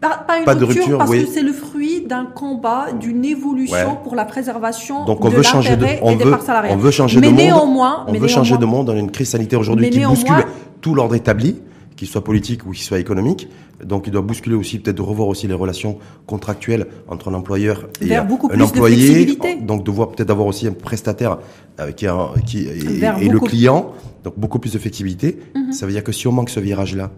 pas, une rupture, parce que c'est le fruit d'un combat, d'une évolution pour la préservation Donc on de veut changer de, on et veut, des salariés. On veut changer mais de néanmoins, monde. On veut changer de monde dans une crise sanitaire aujourd'hui qui bouscule tout l'ordre établi qu'il soit politique ou qu'il soit économique. Donc il doit bousculer aussi, peut-être de revoir aussi les relations contractuelles entre un employeur et un employé. donc de voir peut-être d'avoir aussi un prestataire euh, qui, qui et, le client. Donc beaucoup plus de flexibilité. Mhm. Ça veut dire que si on manque ce virage-là,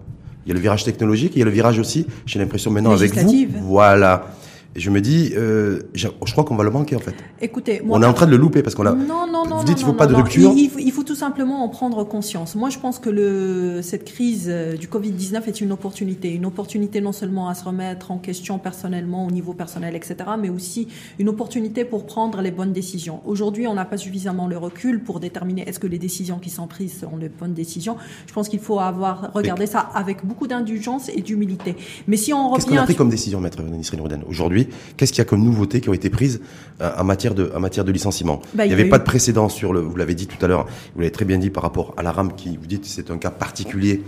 il y a le virage technologique, il y a le virage aussi, j'ai l'impression maintenant avec vous. Voilà. Et je me dis, euh, je, crois qu'on va le manquer en fait. Écoutez, on est en train de le louper parce qu'on a. Non, non, non. Vous dites, il faut pas de rupture. Il, il, faut tout simplement en prendre conscience. Moi, je pense que le, cette crise euh, du Covid 19 est une opportunité, une opportunité non seulement à se remettre en question personnellement, au niveau personnel, etc., mais aussi une opportunité pour prendre les bonnes décisions. Aujourd'hui, on n'a pas suffisamment le recul pour déterminer est-ce que les décisions qui sont prises sont les bonnes décisions. Je pense qu'il faut avoir regardé ça avec beaucoup d'indulgence et d'humilité. Mais si on revient, qu'est-ce qu'on a pris comme décision, maître Nisrine Rouden, aujourd'hui? Qu'est-ce qu'il y a comme nouveautés qui ont été prises euh, en matière de, en matière de licenciement? Bah, Il n'y avait pas de précédent sur le, vous l'avez dit tout à l'heure, vous l'avez très bien dit par rapport à la RAM qui, vous dites, c'est un cas particulier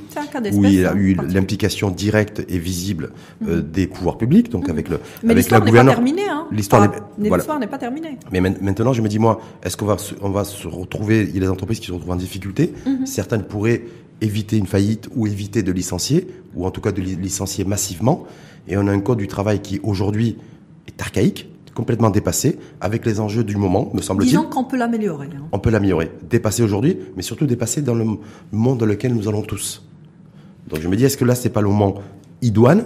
où il y a eu l'implication directe et visible euh, des pouvoirs publics, donc mhm. avec le, Mais avec la gouvernance. Hein. L'histoire n'est pas terminée. Mais maintenant, je me dis moi, est-ce qu'on va, on va se retrouver, il y a des entreprises qui se retrouvent en difficulté, mhm. certaines pourraient éviter une faillite ou éviter de licencier, ou en tout cas de licencier massivement. Et on a un code du travail qui aujourd'hui est archaïque, complètement dépassé, avec les enjeux du moment, me semble-t-il. Disons qu'on peut l'améliorer. Hein. On peut l'améliorer. Dépassé aujourd'hui, mais surtout dépassé dans le monde dans lequel nous allons tous. Donc je me dis, est-ce que là, c'est pas le moment idoine,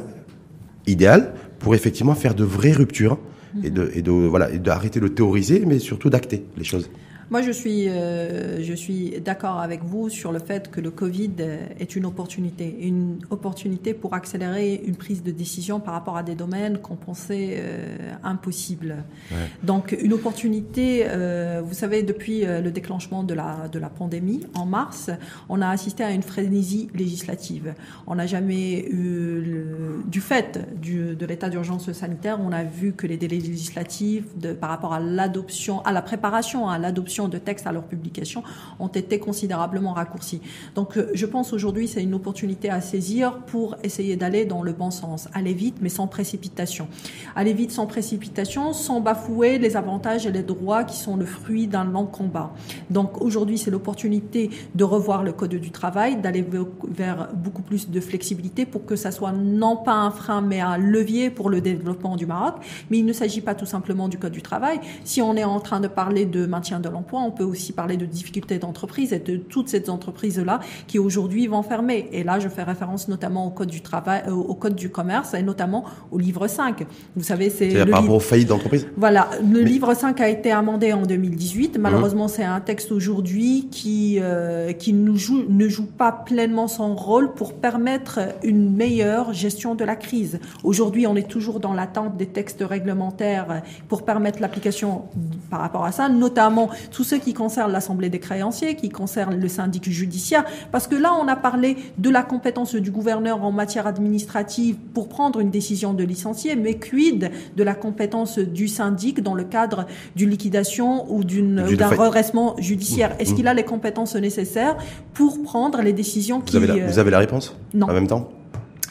idéal, pour effectivement faire de vraies ruptures et de, et de voilà, et d'arrêter de théoriser, mais surtout d'acter les choses? Moi, je suis, euh, je suis d'accord avec vous sur le fait que le Covid est une opportunité, une opportunité pour accélérer une prise de décision par rapport à des domaines qu'on pensait euh, impossibles. Ouais. Donc, une opportunité. Euh, vous savez, depuis euh, le déclenchement de la de la pandémie en mars, on a assisté à une frénésie législative. On n'a jamais eu, le, du fait du, de l'état d'urgence sanitaire, on a vu que les délais législatifs de, par rapport à l'adoption, à la préparation, à l'adoption de textes à leur publication ont été considérablement raccourcis. Donc euh, je pense aujourd'hui c'est une opportunité à saisir pour essayer d'aller dans le bon sens, aller vite mais sans précipitation. Aller vite sans précipitation, sans bafouer les avantages et les droits qui sont le fruit d'un long combat. Donc aujourd'hui c'est l'opportunité de revoir le code du travail, d'aller vers beaucoup plus de flexibilité pour que ça soit non pas un frein mais un levier pour le développement du Maroc. Mais il ne s'agit pas tout simplement du code du travail. Si on est en train de parler de maintien de l'emploi, on peut aussi parler de difficultés d'entreprise et de toutes ces entreprises-là qui aujourd'hui vont fermer. Et là, je fais référence notamment au code du travail, euh, au code du commerce et notamment au livre 5. Vous savez, c'est le par rapport aux faillites d'entreprise? Voilà, le livre 5 a été amendé en 2018. Malheureusement, c'est un texte aujourd'hui qui euh, qui nous joue, ne joue pas pleinement son rôle pour permettre une meilleure gestion de la crise. Aujourd'hui, on est toujours dans l'attente des textes réglementaires pour permettre l'application par rapport à ça, notamment tout ce qui concerne l'Assemblée des créanciers, qui concerne le syndic judiciaire, parce que là, on a parlé de la compétence du gouverneur en matière administrative pour prendre une décision de licencier, mais quid de la compétence du syndic dans le cadre d'une liquidation ou d'un redressement judiciaire? Mmh. Est-ce mmh. qu'il a les compétences nécessaires pour prendre les décisions qui... Vous avez la, vous avez la réponse? Non. En même temps?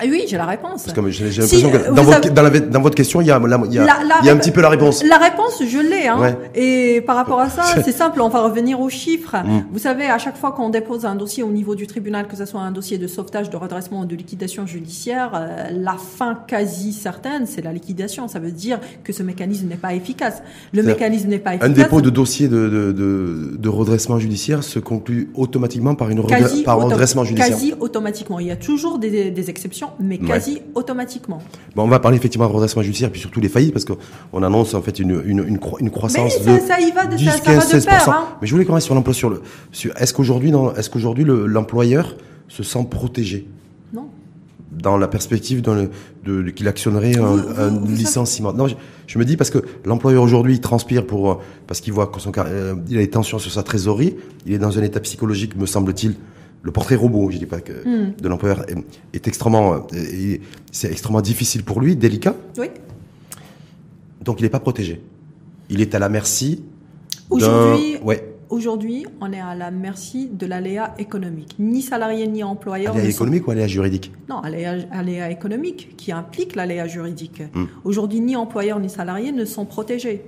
Oui, j'ai la réponse. Parce que j'ai l'impression que dans votre, dans, la, dans votre, question, il y a, il y a, il y a un petit peu la réponse. La réponse, je l'ai. Hein. Et par rapport à ça, *laughs* c'est simple, on va revenir aux chiffres. Mm. Vous savez, à chaque fois qu'on dépose un dossier au niveau du tribunal, que ce soit un dossier de sauvetage, de redressement ou de liquidation judiciaire, euh, la fin quasi certaine, c'est la liquidation. Ça veut dire que ce mécanisme n'est pas efficace. Le mécanisme n'est pas efficace. Un dépôt de dossier de, de, de, de redressement judiciaire se conclut automatiquement par, une quasi par redressement judiciaire. Quasi automatiquement. Il y a toujours des, des exceptions mais quasi automatiquement. Bon, on va parler effectivement de redressement judiciaire, puis surtout les faillites, parce qu'on annonce en fait une, une, une, une croissance mais ça, de y va de, 10, ça, 15, ça va de hein. Mais je voulais commencer sur l'emploi. Sur le, sur, est-ce qu'aujourd'hui, est-ce qu'aujourd'hui l'employeur se sent protégé? Non. Dans la perspective de, de, qu'il actionnerait un, vous, un vous licenciement. Non, je, je, me dis parce que l'employeur aujourd'hui il transpire pour parce qu'il voit son euh, il a des tensions sur sa trésorerie, il est dans un état psychologique, me semble-t-il, le portrait robot, je dis pas que mm. de l'employeur est, est, extrêmement, c'est extrêmement difficile pour lui, délicat. Oui. Donc il n'est pas protégé. Il est à la merci. Aujourd'hui, ouais. aujourd'hui, on est à la merci de l'aléa économique. Ni salarié ni employeur. Aléa économique sont... ou aléa juridique Non, aléa, aléa économique qui implique l'aléa juridique. Mm. Aujourd'hui, ni employeur ni salarié ne sont protégés.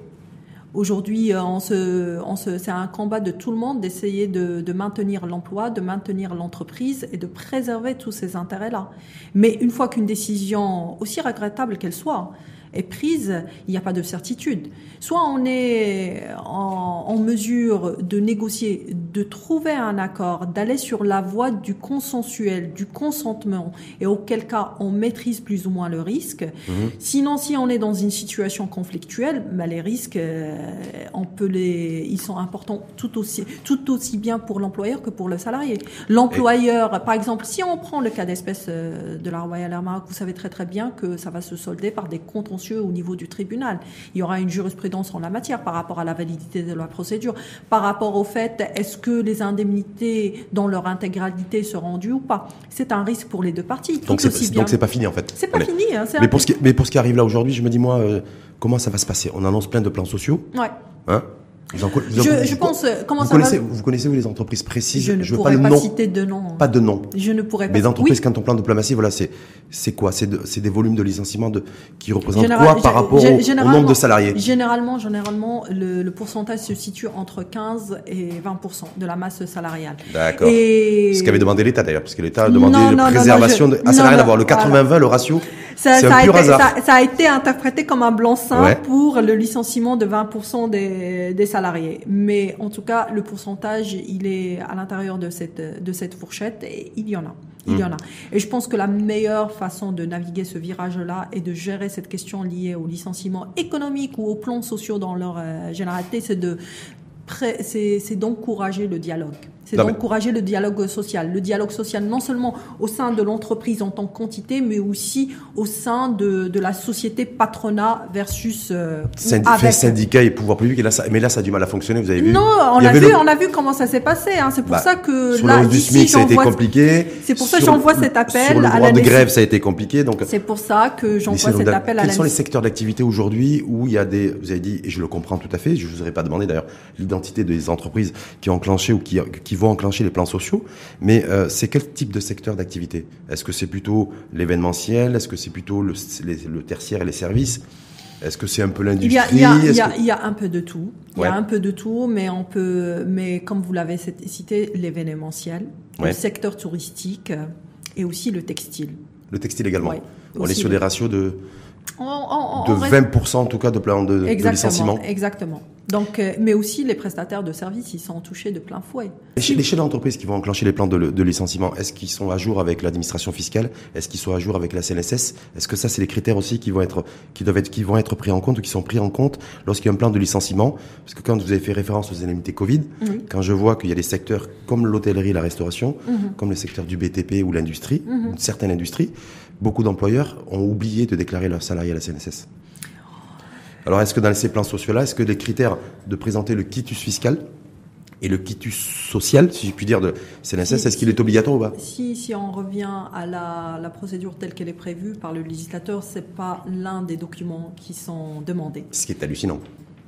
Aujourd'hui, euh, on se, on se, c'est un combat de tout le monde d'essayer de, de maintenir l'emploi, de maintenir l'entreprise et de préserver tous ces intérêts-là. Mais une fois qu'une décision, aussi regrettable qu'elle soit, est prise, il n'y a pas de certitude. Soit on est en, en, mesure de négocier, de trouver un accord, d'aller sur la voie du consensuel, du consentement, et auquel cas on maîtrise plus ou moins le risque. Mmh. Sinon, si on est dans une situation conflictuelle, bah, les risques, euh, on peut les, ils sont importants tout aussi, tout aussi bien pour l'employeur que pour le salarié. L'employeur, par exemple, si on prend le cas d'espèce euh, de la Royal Air Maroc, vous savez très très bien que ça va se solder par des contentieux au niveau du tribunal. Il y aura une jurisprudence en la matière par rapport à la validité de la procédure, par rapport au fait est-ce que les indemnités dans leur intégralité seront dues ou pas? C'est un risque pour les deux parties. Donc c'est c'est pas fini en fait. C'est pas fini. Hein, mais, pour ce qui, mais pour ce qui arrive là aujourd'hui, je me dis moi euh, comment ça va se passer? On annonce plein de plans sociaux. Ouais. Hein? Je, je, pense. Comment vous ça connaissez, va Vous connaissez vous les entreprises précises Je ne je veux pourrais pas, pas nom. citer de nom. Pas de nom. Je ne pourrais pas. Mais d'entreprises, oui. quand on plan de diplomatie, voilà, c'est c'est quoi? C'est de, des volumes de licenciements de qui représentent Général, quoi par rapport au, au, nombre de salariés? Généralement, généralement, le, le, pourcentage se situe entre 15 et 20% de la masse salariale. D'accord. Et... Ce qu'avait demandé l'État d'ailleurs, parce que l'État a demandé non, une non, préservation non, de. Ah, ça n'a rien à voir. Le 80-20, le ratio. Ça, c'est ça, un a pur été, hasard. Ça, ça, a été interprété comme un blanc-seing ouais. pour le licenciement de 20% des, des salariés. Mais en tout cas, le pourcentage, il est à l'intérieur de cette, de cette fourchette et il y en a. Il y en a. Et je pense que la meilleure façon de naviguer ce virage-là et de gérer cette question liée au licenciement économique ou aux plans sociaux dans leur euh, généralité, c'est de c'est d'encourager le dialogue c'est d'encourager le dialogue social. Le dialogue social non seulement au sein de l'entreprise en tant qu'entité, mais aussi au sein de, de la société patronat versus euh, avec... syndicat et pouvoir public. Et là, ça, mais là, ça a du mal à fonctionner. Vous avez vu Non, on a vu, on a vu comment ça s'est passé. Hein. C'est pour bah, ça que sur là, du SMIC, ça a été compliqué. C'est pour ça que j'envoie cet appel. Sur le droit de grève, ça a été compliqué. Donc c'est pour ça que j'envoie cet appel à la. Quels sont les secteurs d'activité aujourd'hui où il y a des, vous avez dit, et je le comprends tout à fait. Je vous aurais pas demandé d'ailleurs l'identité des entreprises qui ont enclenché ou qui, qui vont enclencher les plans sociaux, mais euh, c'est quel type de secteur d'activité? Est-ce que c'est plutôt l'événementiel? Est-ce que c'est plutôt le, le, tertiaire et les services? Est-ce que c'est un peu l'industrie? il, y a, il, y a, un peu de tout. Il y a un peu de tout, mais on peut, mais comme vous l'avez cité, l'événementiel, le secteur touristique et aussi le textile. Le textile également. on est sur des ratios de, de 20% en tout cas de plan de, de licenciement. Exactement. Donc, euh, mais aussi les prestataires de services, ils sont touchés de plein fouet. les chefs d'entreprise qui vont enclencher les plans de, licenciement, est-ce qu'ils sont à jour avec l'administration fiscale? Est-ce qu'ils sont à jour avec la CNSS Est-ce que ça, c'est les critères aussi qui vont être, qui doivent être, qui vont être pris en compte ou qui sont pris en compte lorsqu'il y a un plan de licenciement? Parce que quand vous avez fait référence aux indemnités Covid, quand je vois qu'il y a des secteurs comme l'hôtellerie, la restauration, mhm. comme le secteur du BTP ou l'industrie, mhm. une certaine industrie, beaucoup d'employeurs ont oublié de déclarer leurs salariés à la CNSS. Alors, est-ce que dans ces plans sociaux-là, est-ce que les critères de présenter le quitus fiscal et le quitus social, si je puis dire, de CNSS, est-ce qu'il est obligatoire ou pas? Si, si on revient à la, la procédure telle qu'elle est prévue par le législateur, c'est pas l'un des documents qui sont demandés. Ce qui est hallucinant.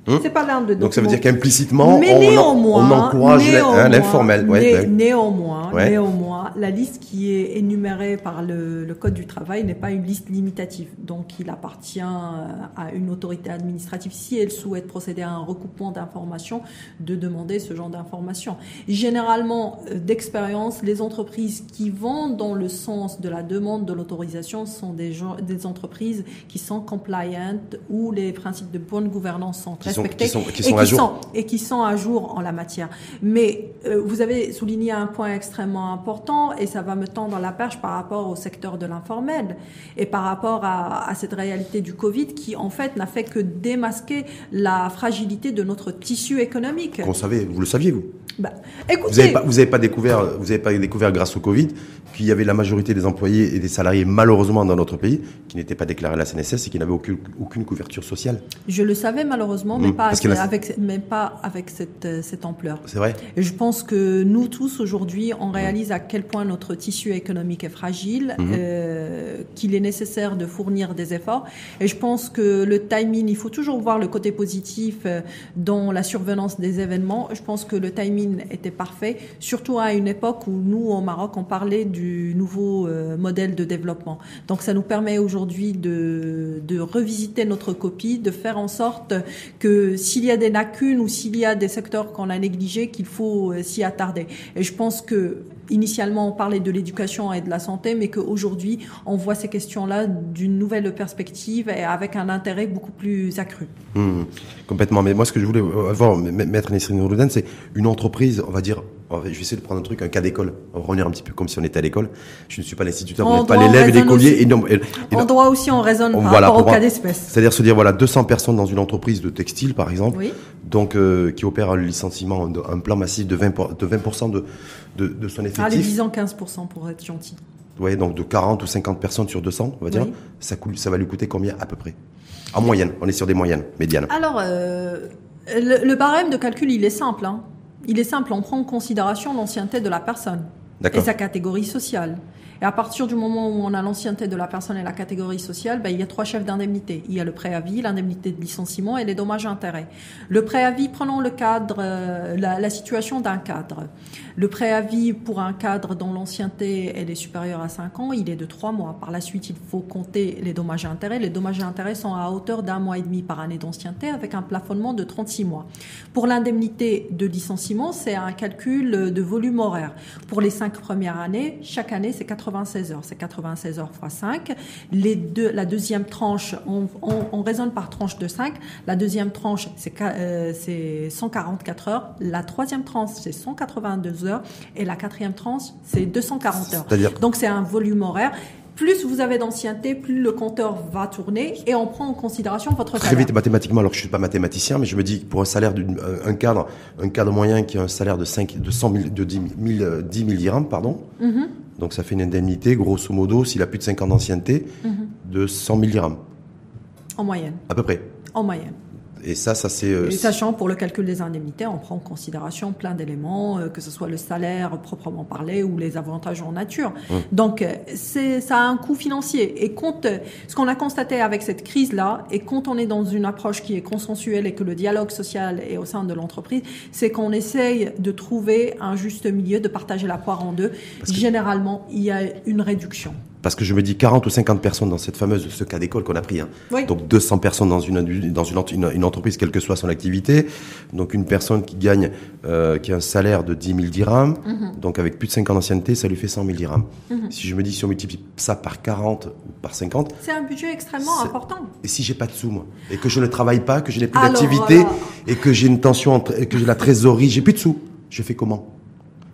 Hum c'est pas l'un de Donc ça veut dire qu'implicitement, on, on, encourage l'informel. Ouais, néanmoins, néanmoins, la liste qui est énumérée par le, le Code du travail n'est pas une liste limitative. Donc il appartient à une autorité administrative, si elle souhaite procéder à un recoupement d'informations, de demander ce genre d'informations. Généralement, euh, d'expérience, les entreprises qui vont dans le sens de la demande de l'autorisation sont des, gens, des entreprises qui sont compliant où les principes de bonne gouvernance sont très qui sont, qui sont, à jour. et qui sont à jour en la matière. Mais euh, vous avez souligné un point extrêmement important et ça va me tendre la perche par rapport au secteur de l'informel et par rapport à, à, cette réalité du Covid qui en fait n'a fait que démasquer la fragilité de notre tissu économique. Vous savez, vous le saviez vous bah, écoutez, vous n'avez pas, vous avez pas découvert, vous avez pas découvert grâce au Covid qu'il y avait la majorité des employés et des salariés malheureusement dans notre pays qui n'étaient pas déclarés à la CNSS et qui n'avaient aucune, aucune couverture sociale. Je le savais malheureusement, mais, mmh, pas, avec, mais pas avec cette, euh, cette ampleur. C'est vrai. Et je pense que nous tous aujourd'hui, on réalise à quel point notre tissu économique est fragile, mmh. euh, qu'il est nécessaire de fournir des efforts. Et je pense que le timing, il faut toujours voir le côté positif euh, dans la survenance des événements. Je pense que le timing était parfait, surtout à une époque où nous, au Maroc, on parlait du nouveau euh, modèle de développement. Donc ça nous permet aujourd'hui de, de revisiter notre copie, de faire en sorte que s'il y a des lacunes ou s'il y a des secteurs qu'on a négligés, qu'il faut euh, s'y attarder. Et je pense que initialement on parlait de l'éducation et de la santé, mais qu'aujourd'hui on voit ces questions-là d'une nouvelle perspective et avec un intérêt beaucoup plus accru. Mmh, complètement. Mais moi, ce que je voulais avoir, Maître Nesrine Roulouden, c'est une entreprise, on va dire, je vais essayer de prendre un truc, un cas d'école. On va revenir un petit peu comme si on était à l'école. Je ne suis pas l'instituteur, vous n'êtes pas l'élève et l'écolier. En droit aussi, on raisonne par rapport au cas d'espèce. C'est-à-dire se dire, voilà, 200 personnes dans une entreprise de textile, par exemple, donc euh, qui opère un licenciement, un plan massif de 20%, de, 20 de, de, de son effectif. Allez, disons 15% pour être gentil. Oui, donc de 40 ou 50 personnes sur 200, on va dire, ça, coûte, ça va lui coûter combien à peu près? En moyenne, on est sur des moyennes, médianes. Alors, euh, le, barème de calcul, il est simple. Hein. Il est simple, on prend en considération l'ancienneté de la personne et sa catégorie sociale. Et à partir du moment où on a l'ancienneté de la personne et la catégorie sociale, ben, il y a trois chefs d'indemnité. Il y a le préavis, l'indemnité de licenciement et les dommages à intérêts. Le préavis, prenons le cadre, euh, la, situation d'un cadre. Le préavis pour un cadre dont l'ancienneté est supérieure à 5 ans, il est de 3 mois. Par la suite, il faut compter les dommages à intérêts. Les dommages à intérêts sont à hauteur d'un mois et demi par année d'ancienneté avec un plafonnement de 36 mois. Pour l'indemnité de licenciement, c'est un calcul de volume horaire. Pour les 5 premières années, chaque année, c'est 80 96 heures. C'est 96 heures fois 5. Les deux, la deuxième tranche, on, on, raisonne par tranche de 5. La deuxième tranche, c'est euh, 144 heures. La troisième tranche, c'est 182 heures. Et la quatrième tranche, c'est 240 heures. Donc c'est un volume horaire plus vous avez d'ancienneté, plus le compteur va tourner et on prend en considération votre Très salaire. vite mathématiquement, alors que je suis pas mathématicien, mais je me dis que pour un salaire d'un cadre, un cadre moyen qui a un salaire de 5, de 100 000, de 10 000, 10 000 dirhams, pardon. Mhm. Donc ça fait une indemnité, grosso modo, s'il a plus de 5 ans d'ancienneté, Mhm. de 100 000 dirhams, En moyenne. à peu près. En moyenne. Et ça, ça c'est. euh, sachant pour le calcul des indemnités, on prend en considération plein d'éléments, euh, que ce soit le salaire proprement parlé ou les avantages en nature. Donc euh, c'est ça a un coût financier. Et compte ce qu'on a constaté avec cette crise là, et quand on est dans une approche qui est consensuelle et que le dialogue social est au sein de l'entreprise, c'est qu'on essaye de trouver un juste milieu, de partager la poire en deux. Généralement, il y a une réduction. Parce que je me dis 40 ou 50 personnes dans cette fameuse, ce cas d'école qu'on a pris. Hein. Oui. Donc 200 personnes dans une dans une, une, une entreprise, quelle que soit son activité. Donc une personne qui gagne, euh, qui a un salaire de 10 000 dirhams, Mhm. donc avec plus de 5 ans d'ancienneté, ça lui fait 100 000 dirhams. Si je me dis, si on multiplie ça par 40 ou par 50, C'est un budget extrêmement important. et si j'ai pas de sous, moi, et que je ne travaille pas, que je n'ai plus d'activité, voilà. et que j'ai une tension, entre, et que j'ai la trésorerie, j'ai plus de sous, je fais comment?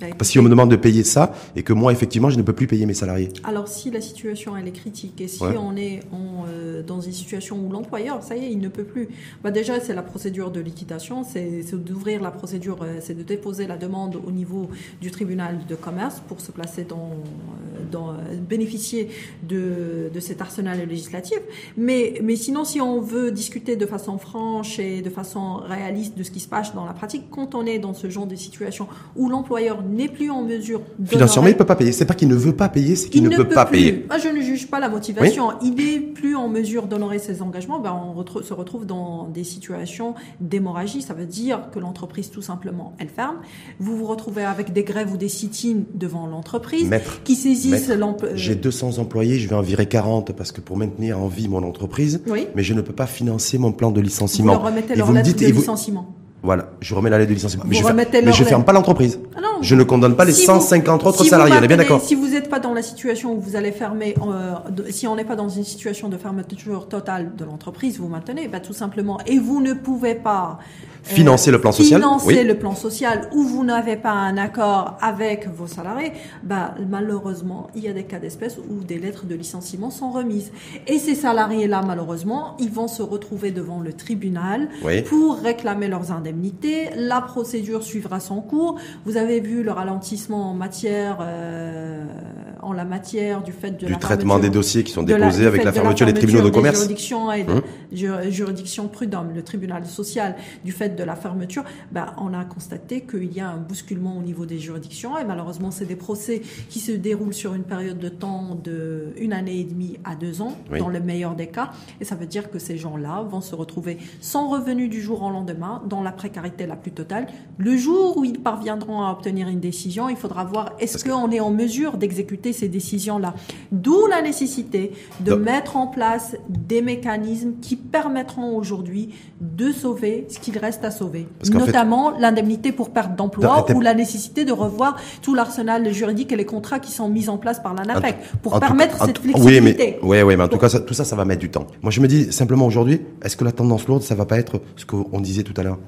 Ben, Parce qu'on me demande de payer ça, et que moi, effectivement, je ne peux plus payer mes salariés. Alors si la situation elle est critique et si Ouais. on est en, euh, dans une situation où l'employeur, ça y est, il ne peut plus. Bah déjà c'est la procédure de liquidation, c'est d'ouvrir la procédure, euh, c'est de déposer la demande au niveau du tribunal de commerce pour se placer dans, euh, dans bénéficier de, de cet arsenal législatif. Mais mais sinon si on veut discuter de façon franche et de façon réaliste de ce qui se passe dans la pratique, quand on est dans ce genre de situation où l'employeur n'est plus en mesure d'honorer- Financièrement, il peut pas payer. C'est pas qu'il ne veut pas payer, c'est qu'il ne, peut, pas plus. payer. Moi, je ne juge pas la motivation. Il n'est plus en mesure d'honorer ses engagements. Ben, on retrouve- se retrouve dans des situations d'hémorragie. Ça veut dire que l'entreprise, tout simplement, elle ferme. Vous vous retrouvez avec des grèves ou des sit-ins devant l'entreprise qui saisissent maître, l'emploi. J'ai 200 employés, je vais en virer 40 parce que pour maintenir en vie mon entreprise, Oui. mais je ne peux pas financer mon plan de Vous licenciement. leur remettez Et leur vous me lettre dites, de vous- licenciement. Voilà, je remets la lettre de licenciement. Mais Vous je, ferme- mais je ferme pas l'entreprise. Ah. Je ne condamne pas les Si vous- 150 autres si salariés, on est bien d'accord. Si vous n'êtes pas dans la situation où vous allez fermer, euh, de- si on n'est pas dans une situation de fermeture totale de l'entreprise, vous maintenez, bah, tout simplement. Et vous ne pouvez pas euh, Financer le plan social, Financer oui. le plan social où vous n'avez pas un accord avec vos salariés, bah, malheureusement, il y a des cas d'espèce où des lettres de licenciement sont remises. Et ces salariés-là, malheureusement, ils vont se retrouver devant le tribunal Oui. pour réclamer leurs indemnités. La procédure suivra son cours. Vous avez vu le ralentissement en matière, euh, en la matière du fait de Du la traitement des dossiers qui sont de la- déposés avec la fermeture des tribunaux de commerce. Des juridictions et jur- juridiction prud'homme, le tribunal social, du fait de la fermeture, ben, on a constaté qu'il y a un bousculement au niveau des juridictions et malheureusement, c'est des procès qui se déroulent sur une période de temps de une année et demie à deux ans, Oui. dans le meilleur des cas. Et ça veut dire que ces gens-là vont se retrouver sans revenu du jour au lendemain, dans la précarité la plus totale. Le jour où ils parviendront à obtenir une décision, il faudra voir est-ce Parce que- qu'on est en mesure d'exécuter ces décisions-là. D'où la nécessité de Donc- mettre en place des mécanismes qui permettront aujourd'hui de sauver ce qu'il reste à sauver. Fait- Notamment l'indemnité pour perte d'emploi ou la nécessité de revoir tout l'arsenal juridique et les contrats qui sont mis en place par l'ANAPEC pour En tout- permettre cette flexibilité. Oui, mais, ouais, mais en tout cas, ça- tout ça, ça va mettre du temps. Moi, je me dis simplement aujourd'hui, est-ce que la tendance lourde, ça va pas être ce qu'on disait tout à l'heure?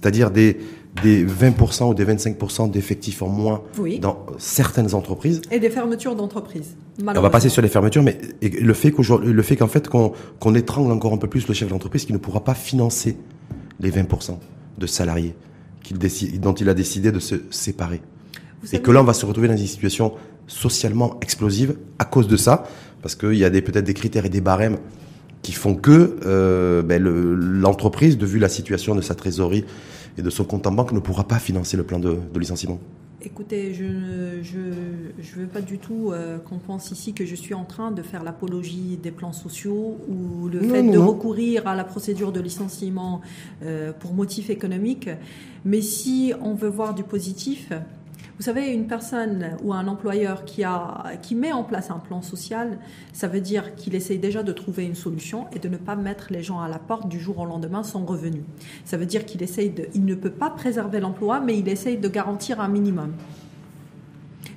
C'est-à-dire des, des 20% ou des 25% d'effectifs en moins Oui. dans certaines entreprises Et des fermetures d'entreprises. on va passer sur les fermetures, mais le fait qu'aujourd'hui, le fait qu'en fait qu'on étrangle encore un peu plus le chef d'entreprise qui ne pourra pas financer les 20% de salariés qu'il décide, dont il a décidé de se séparer. Vous Et que là, on va se retrouver dans une situation socialement explosive à cause de ça, parce qu'il y a peut-être des critères et des barèmes qui font que euh, ben, le- l'entreprise, de vue la situation de sa trésorerie et de son compte en banque, ne pourra pas financer le plan de, de licenciement. Écoutez, je ne je, je veux pas du tout euh, qu'on pense ici que je suis en train de faire l'apologie des plans sociaux ou le Non, fait non, de non. recourir à la procédure de licenciement euh, pour motif économique. Mais si on veut voir du positif, vous savez, une personne ou un employeur qui, a, qui met en place un plan social, ça veut dire qu'il essaye déjà de trouver une solution et de ne pas mettre les gens à la porte du jour au lendemain sans revenu. Ça veut dire qu'il essaye de, il ne peut pas préserver l'emploi, mais il essaye de garantir un minimum.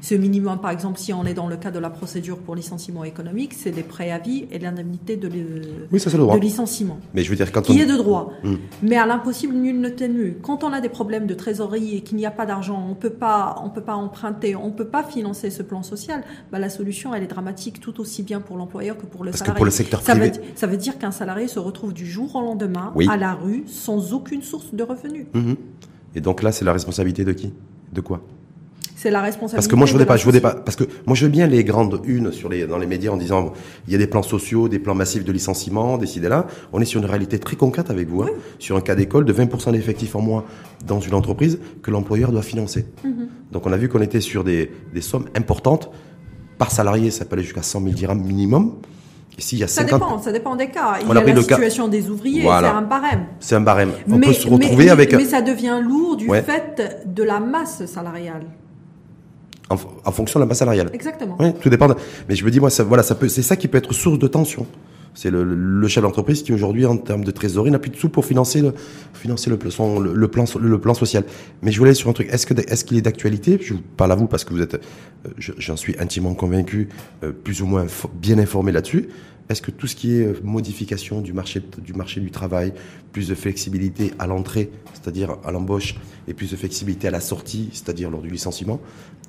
Ce minimum, par exemple, si on est dans le cas de la procédure pour licenciement économique, c'est des préavis et l'indemnité de, oui, ça, le droit. de licenciement. Mais je veux dire, quand qui est de droit. Hmm. Mais à l'impossible, nul ne tenu. Quand on a des problèmes de trésorerie et qu'il n'y a pas d'argent, on peut pas, on peut pas emprunter, on peut pas financer ce plan social. Bah, la solution, elle est dramatique, tout aussi bien pour l'employeur que pour le Parce salarié. Que pour le secteur ça privé. Veut, ça veut dire qu'un salarié se retrouve du jour au lendemain à la rue sans aucune source de revenus. Mhm. Et donc là, c'est la responsabilité de qui? De quoi? C'est la responsabilité. Parce que moi je voudrais pas, je voudrais pas, parce que moi je veux bien les grandes unes sur les dans les médias en disant il y a des plans sociaux, des plans massifs de licenciement, décidez là. On est sur une réalité très concrète avec vous, hein, sur un cas d'école de 20% d'effectifs en moins dans une entreprise que l'employeur doit financer. Mhm. Donc on a vu qu'on était sur des, des sommes importantes par salarié, ça peut aller jusqu'à 100 000 dirhams minimum. S'il y a 50... Ça dépend, ça dépend des cas. Il y a, la situation des ouvriers, c'est un barème. C'est un barème. On peut se retrouver mais, avec. Mais ça devient lourd du fait de la masse salariale. En, fonction de la masse salariale. Exactement. Oui, tout dépend. Mais je me dis, moi, ça, voilà, ça peut, c'est ça qui peut être source de tension. C'est le, le, chef d'entreprise qui aujourd'hui, en termes de trésorerie, n'a plus de sous pour financer le, financer le, son, le, le, plan, le, plan social. Mais je voulais sur un truc. Est-ce que, est-ce qu'il est d'actualité? Je vous parle à vous parce que vous êtes, euh, j'en suis intimement convaincu, euh, plus ou moins bien informé là-dessus. Est-ce que tout ce qui est euh, modification du marché, du marché du travail, plus de flexibilité à l'entrée, c'est-à-dire à l'embauche, et plus de flexibilité à la sortie, c'est-à-dire lors du licenciement,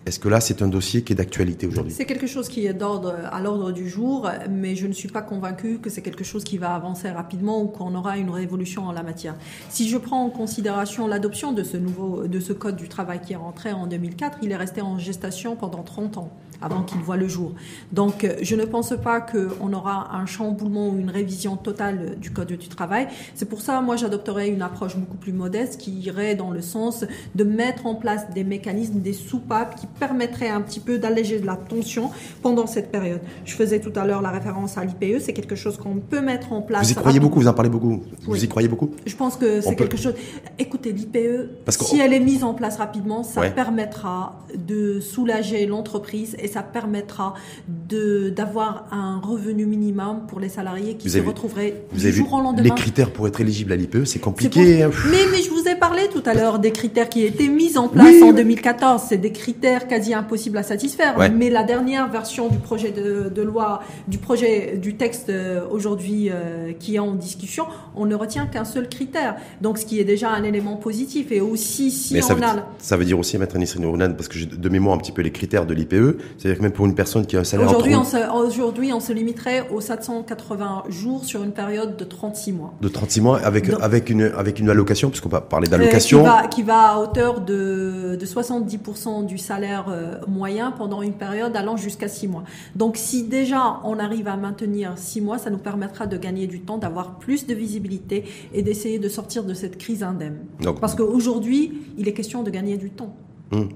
est-ce que là, c'est un dossier qui est d'actualité aujourd'hui C'est quelque chose qui est à l'ordre du jour, mais je ne suis pas convaincu que c'est quelque chose qui va avancer rapidement ou qu'on aura une révolution en la matière. Si je prends en considération l'adoption de ce nouveau, de ce code du travail qui est rentré en 2004, il est resté en gestation pendant 30 ans avant qu'il voit le jour. Donc, je ne pense pas qu'on aura un chamboulement ou une révision totale du code du travail. C'est pour ça, moi, j'adopterais une approche beaucoup plus modeste qui irait dans le sens de mettre en place des mécanismes, des soupapes qui permettrait un petit peu d'alléger de la tension pendant cette période. Je faisais tout à l'heure la référence à l'IPE, c'est quelque chose qu'on peut mettre en place. Vous y croyez beaucoup, vous en parlez beaucoup. Vous y croyez beaucoup Je pense que c'est quelque chose. Écoutez, l'IPE, si elle est mise en place rapidement, ça permettra de soulager l'entreprise et ça permettra d'avoir un revenu minimum pour les salariés qui se retrouveraient du jour au lendemain. Les critères pour être éligible à l'IPE, c'est compliqué. Hein. Mais, mais je vous ai parlé tout à l'heure des critères qui étaient mis en place en 2014. C'est des critères quasi impossible à satisfaire. Mais la dernière version du projet de, loi, du projet, du texte euh, aujourd'hui euh, qui est en discussion, on ne retient qu'un seul critère. Donc, ce qui est déjà un élément positif. Et aussi, si ça on veut, a... Ça veut dire aussi, Maître Nisrine parce que de mémoire un petit peu les critères de l'IPE, c'est-à-dire que même pour une personne qui a un salaire... Aujourd'hui, on, se, aujourd'hui on se limiterait aux 780 jours sur une période de 36 mois. De 36 mois avec, avec, une, avec une allocation, puisqu'on va parler d'allocation. qui, va, qui va à hauteur de, de 70% du salaire euh, moyen pendant une période allant jusqu'à six mois. Donc si déjà on arrive à maintenir six mois, ça nous permettra de gagner du temps, d'avoir plus de visibilité et d'essayer de sortir de cette crise indemne. Parce qu'aujourd'hui, il est question de gagner du temps. Hum.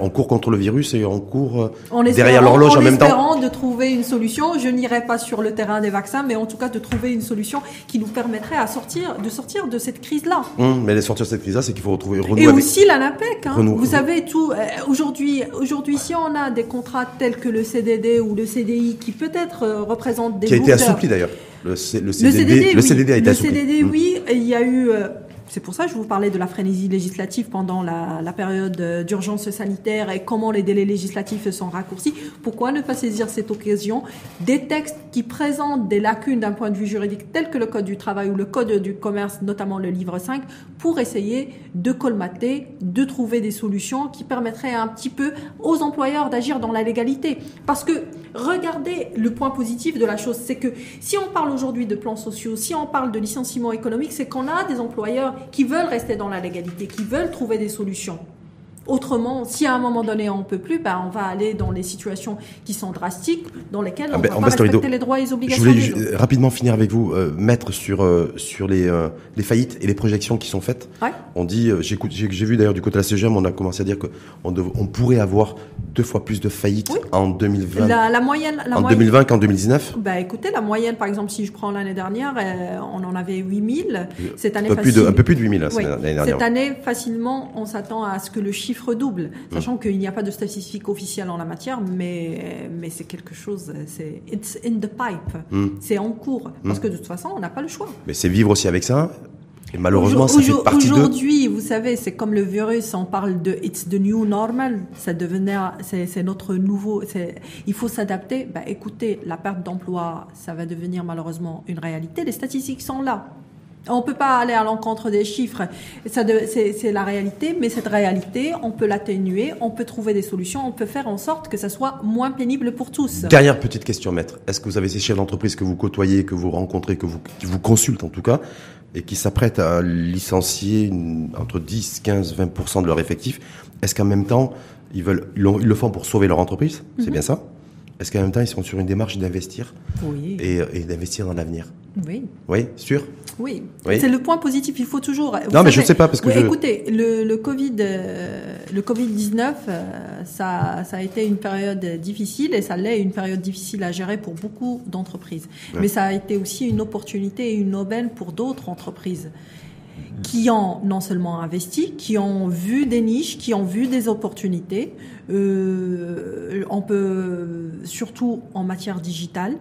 On, court contre le virus et on court euh, derrière l'horloge en, même temps. De trouver une solution. Je n'irai pas sur le terrain des vaccins, mais en tout cas de trouver une solution qui nous permettrait à sortir, de sortir de cette crise-là. Hum, mais de sortir de cette crise-là, c'est qu'il faut retrouver Et aussi l'ANAPEC. Hein. Vous savez tout. Euh, aujourd'hui, aujourd'hui, si on a des contrats tels que le CDD ou le CDI qui peut-être euh, représentent des qui a été assoupli d'ailleurs. Le, CDD, le, CDD, le CDD, a été le CDD, oui. Il y a eu c'est pour ça que je vous parlais de la frénésie législative pendant la, période d'urgence sanitaire et comment les délais législatifs sont raccourcis. Pourquoi ne pas saisir cette occasion? Des textes qui présentent des lacunes d'un point de vue juridique, tels que le Code du travail ou le Code du commerce, notamment le livre 5, pour essayer de colmater, de trouver des solutions qui permettraient un petit peu aux employeurs d'agir dans la légalité. Parce que regardez le point positif de la chose, c'est que si on parle aujourd'hui de plans sociaux, si on parle de licenciement économique, c'est qu'on a des employeurs qui veulent rester dans la légalité, qui veulent trouver des solutions. Autrement, si à un moment donné on peut plus, ben on va aller dans les situations qui sont drastiques, dans lesquelles ah on ne ben, va pas respecter les droits et les obligations. Je voulais rapidement finir avec vous, euh, mettre sur euh, sur les euh, les faillites et les projections qui sont faites. On dit, j'ai vu d'ailleurs du côté de la CGM, on a commencé à dire qu'on on pourrait avoir deux fois plus de faillites en 2020. La, moyenne, en 2020 qu'en 2019. Bah écoutez, la moyenne, par exemple, si je prends l'année dernière, on en avait 8000. Cette année, un peu, plus de, un peu plus de 8000 l'année dernière. Cette année, facilement, on s'attend à ce que le chiffre double, sachant mm. qu'il n'y a pas de statistiques officielles en la matière, mais, mais c'est quelque chose, c'est it's in the pipe, mm. c'est en cours, parce mm. que de toute façon, on n'a pas le choix. Mais c'est vivre aussi avec ça Et malheureusement, ça fait partie de... Aujourd'hui, vous savez, c'est comme le virus, on parle de it's the new normal, ça devenait, c'est notre nouveau, il faut s'adapter. Bah, écoutez, la perte d'emploi, ça va devenir malheureusement une réalité. Les statistiques sont là. On peut pas aller à l'encontre des chiffres. C'est la réalité, mais cette réalité, on peut l'atténuer, on peut trouver des solutions, on peut faire en sorte que ça soit moins pénible pour tous. Dernière petite question, maître. Est-ce que vous avez ces chefs d'entreprise que vous côtoyez, que vous rencontrez, que vous, qui vous consultent en tout cas, et qui s'apprêtent à licencier entre 10, 15, 20% de leur effectif? Est-ce qu'en même temps, ils, veulent, ils, le font pour sauver leur entreprise? C'est mhm. bien ça? Est-ce qu'en même temps, ils sont sur une démarche d'investir oui. et, et d'investir dans l'avenir Oui. Oui, sûr oui, c'est le point positif. Il faut toujours. non, mais je ne sais pas parce que. Écoutez, le, le Covid, euh, le Covid 19, euh, ça, ça a été une période difficile et ça l'est une période difficile à gérer pour beaucoup d'entreprises. Mais ça a été aussi une opportunité et une aubaine pour d'autres entreprises qui ont non seulement investi, qui ont vu des niches, qui ont vu des opportunités. Euh, on peut surtout en matière digitale.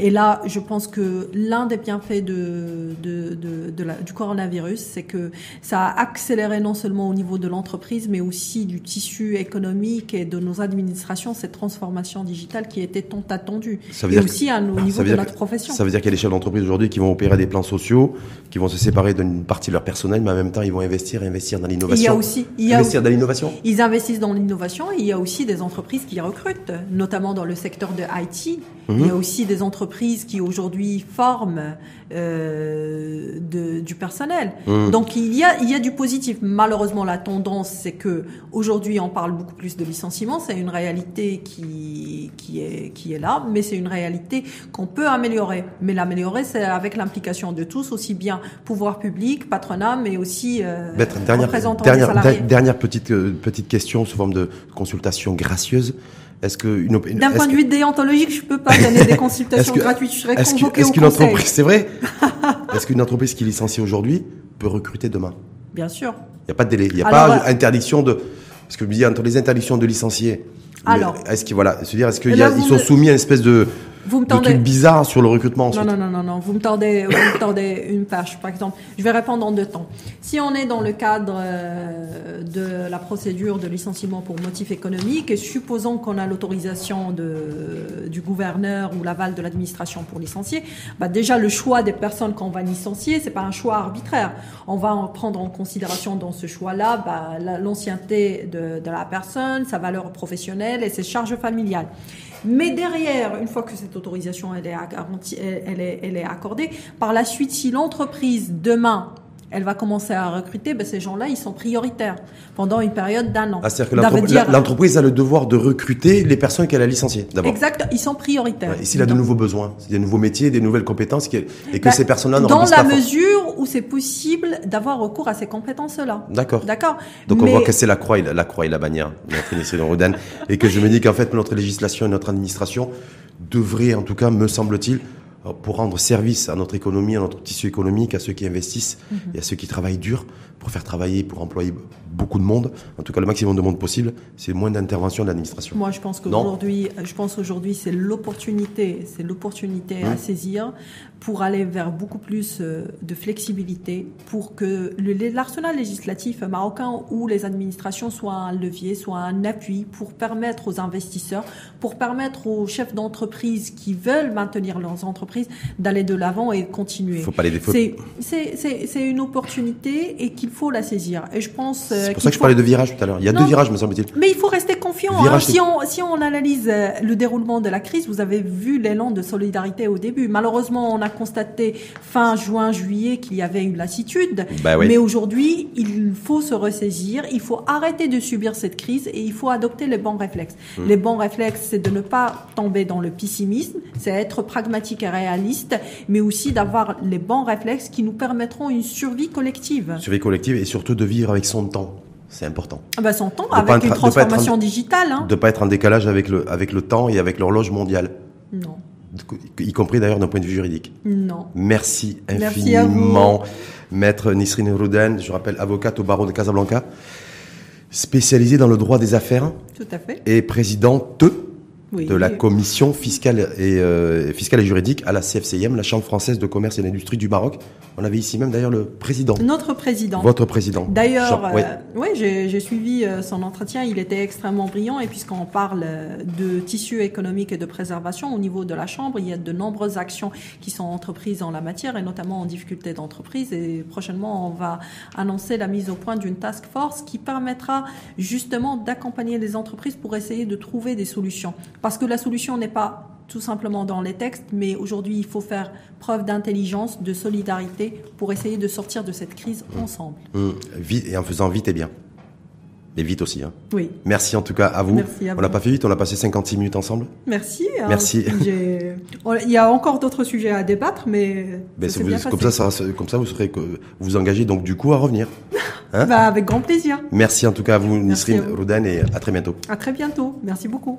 Et là, je pense que l'un des bienfaits de, de, de, de la, du coronavirus, c'est que ça a accéléré non seulement au niveau de l'entreprise, mais aussi du tissu économique et de nos administrations cette transformation digitale qui était tant attendue. Ça veut et aussi à, au niveau de notre profession. Ça veut dire qu'il y a des chefs d'entreprise aujourd'hui qui vont opérer des plans sociaux, qui vont se séparer d'une partie de leur personnel, mais en même temps, ils vont investir investir dans l'innovation. Il y a aussi, il y a investir dans l'innovation. Ils investissent dans l'innovation. Y a aussi des entreprises qui recrutent, notamment dans le secteur de IT. Il y a mhm. aussi des entreprises qui aujourd'hui forment euh, de, du personnel. Mhm. Donc il y a il y a du positif. Malheureusement, la tendance c'est que aujourd'hui on parle beaucoup plus de licenciements. C'est une réalité qui qui est qui est là, mais c'est une réalité qu'on peut améliorer. Mais l'améliorer, c'est avec l'implication de tous, aussi bien pouvoir public, patronat, mais aussi euh, dernière, dernière, dernière petite euh, petite question sous forme de consultation gracieuse. Est-ce que d'un point de vue déontologique, je peux pas donner des *laughs* consultations gratuites. Je serais convoqué Est-ce qu'une entreprise, c'est vrai *laughs* Est-ce qu'une entreprise qui licencie aujourd'hui peut recruter demain? Bien sûr. Il n'y a pas de délai. Il n'y a pas d'interdiction de. Parce que je me dis entre les interdictions de licencier. Alors. Est-ce qu'ils voilà, se dire est-ce qu'ils sont soumis à une espèce de vous me tendez... de sur le recrutement Non, non, non, non, non. Vous me tendez, vous me tendez une page, par exemple. Je vais répondre en deux temps. Si on est dans le cadre euh, de la procédure de licenciement pour motif économique, et supposons qu'on a l'autorisation de, du gouverneur ou l'aval de l'administration pour licencier, bah déjà le choix des personnes qu'on va licencier, c'est pas un choix arbitraire. On va en prendre en considération dans ce choix-là bah, l'ancienneté de, de la personne, sa valeur professionnelle et ses charges familiales. Mais derrière, une fois que cette autorisation elle est, est accordée, par la suite, si l'entreprise demain elle va commencer à recruter, ben ces gens-là, ils sont prioritaires pendant une période d'un an. Ah, c'est-à-dire que l'entreprise a le devoir de recruter les personnes qu'elle a licenciées, d'abord. Exact, ils sont prioritaires. et s'il a de nouveaux besoins, des nouveaux métiers, des nouvelles compétences, et que ben, ces personnes-là Dans la mesure où c'est possible d'avoir recours à ces compétences-là. D'accord. D'accord. Donc on voit que c'est la croix, et la, la croix et la bannière, et que je me dis qu'en fait, notre législation et notre administration devraient, en tout cas, me semble-t-il, pour rendre service à notre économie, à notre tissu économique, à ceux qui investissent mhm. et à ceux qui travaillent dur pour faire travailler, pour employer beaucoup de monde, en tout cas le maximum de monde possible, c'est moins d'intervention de l'administration. Moi, je pense qu'aujourd'hui, je pense aujourd'hui, c'est l'opportunité, c'est l'opportunité à mmh. saisir pour aller vers beaucoup plus euh, de flexibilité, pour que l'arsenal législatif marocain ou les administrations soient un levier, soient un appui pour permettre aux investisseurs, pour permettre aux chefs d'entreprise qui veulent maintenir leurs entreprises d'aller de l'avant et continuer. Faut pas les C'est une opportunité et qu'il faut la saisir. Et je pense. Euh, c'est pour ça que je parlais de virage tout à l'heure. Il y a deux virages, me semble-t-il. Mais il faut rester confiant. Hein. Si, on, si on analyse euh, le déroulement de la crise, vous avez vu l'élan de solidarité au début. Malheureusement, on a constaté fin juin, juillet qu'il y avait une lassitude. Bah Mais aujourd'hui, il faut se ressaisir. Il faut arrêter de subir cette crise et il faut adopter les bons réflexes. Hmm. Les bons réflexes, c'est de ne pas tomber dans le pessimisme, c'est être pragmatique et réaliste, mais aussi d'avoir les bons réflexes qui nous permettront une survie collective. Survie collective et surtout de vivre avec son temps. C'est important. Ah bah son temps, avec une transformation digitale. Hein. De ne pas être en décalage avec le, avec le temps et avec l'horloge mondiale. Non. Y compris d'ailleurs d'un point de vue juridique. Non. Merci infiniment, Maître Nisrine Rouden, je rappelle avocate au barreau de Casablanca, spécialisée dans le droit des affaires. Tout à fait. Et présidente de la commission fiscale et, euh, fiscale et juridique à la CFCIM, la Chambre française de commerce et d'industrie du Maroc. On avait ici même d'ailleurs le président. Notre président. Votre président. D'ailleurs, euh, oui, j'ai suivi euh, son entretien. Il était extrêmement brillant. Et puisqu'on parle de tissu économique et de préservation au niveau de la Chambre, il y a de nombreuses actions qui sont entreprises en la matière et notamment en difficulté d'entreprise. Et prochainement, on va annoncer la mise au point d'une task force qui permettra justement d'accompagner les entreprises pour essayer de trouver des solutions. Parce que la solution n'est pas tout simplement dans les textes, mais aujourd'hui, il faut faire preuve d'intelligence, de solidarité pour essayer de sortir de cette crise mmh. ensemble. Mmh. Et en faisant vite et bien. Et vite aussi. Hein. Oui. Merci en tout cas à vous. Merci à on n'a pas fait vite, on a passé 56 minutes ensemble. Merci. Hein. Merci. *laughs* Il y a encore d'autres sujets à débattre, mais. ça bien comme, ça, ça, comme ça, vous serez vous engagez donc du coup à revenir. *laughs* Hein bah, avec grand plaisir. Merci en tout cas à vous, Nisrine Roudan, et à très bientôt. À très bientôt. Merci beaucoup.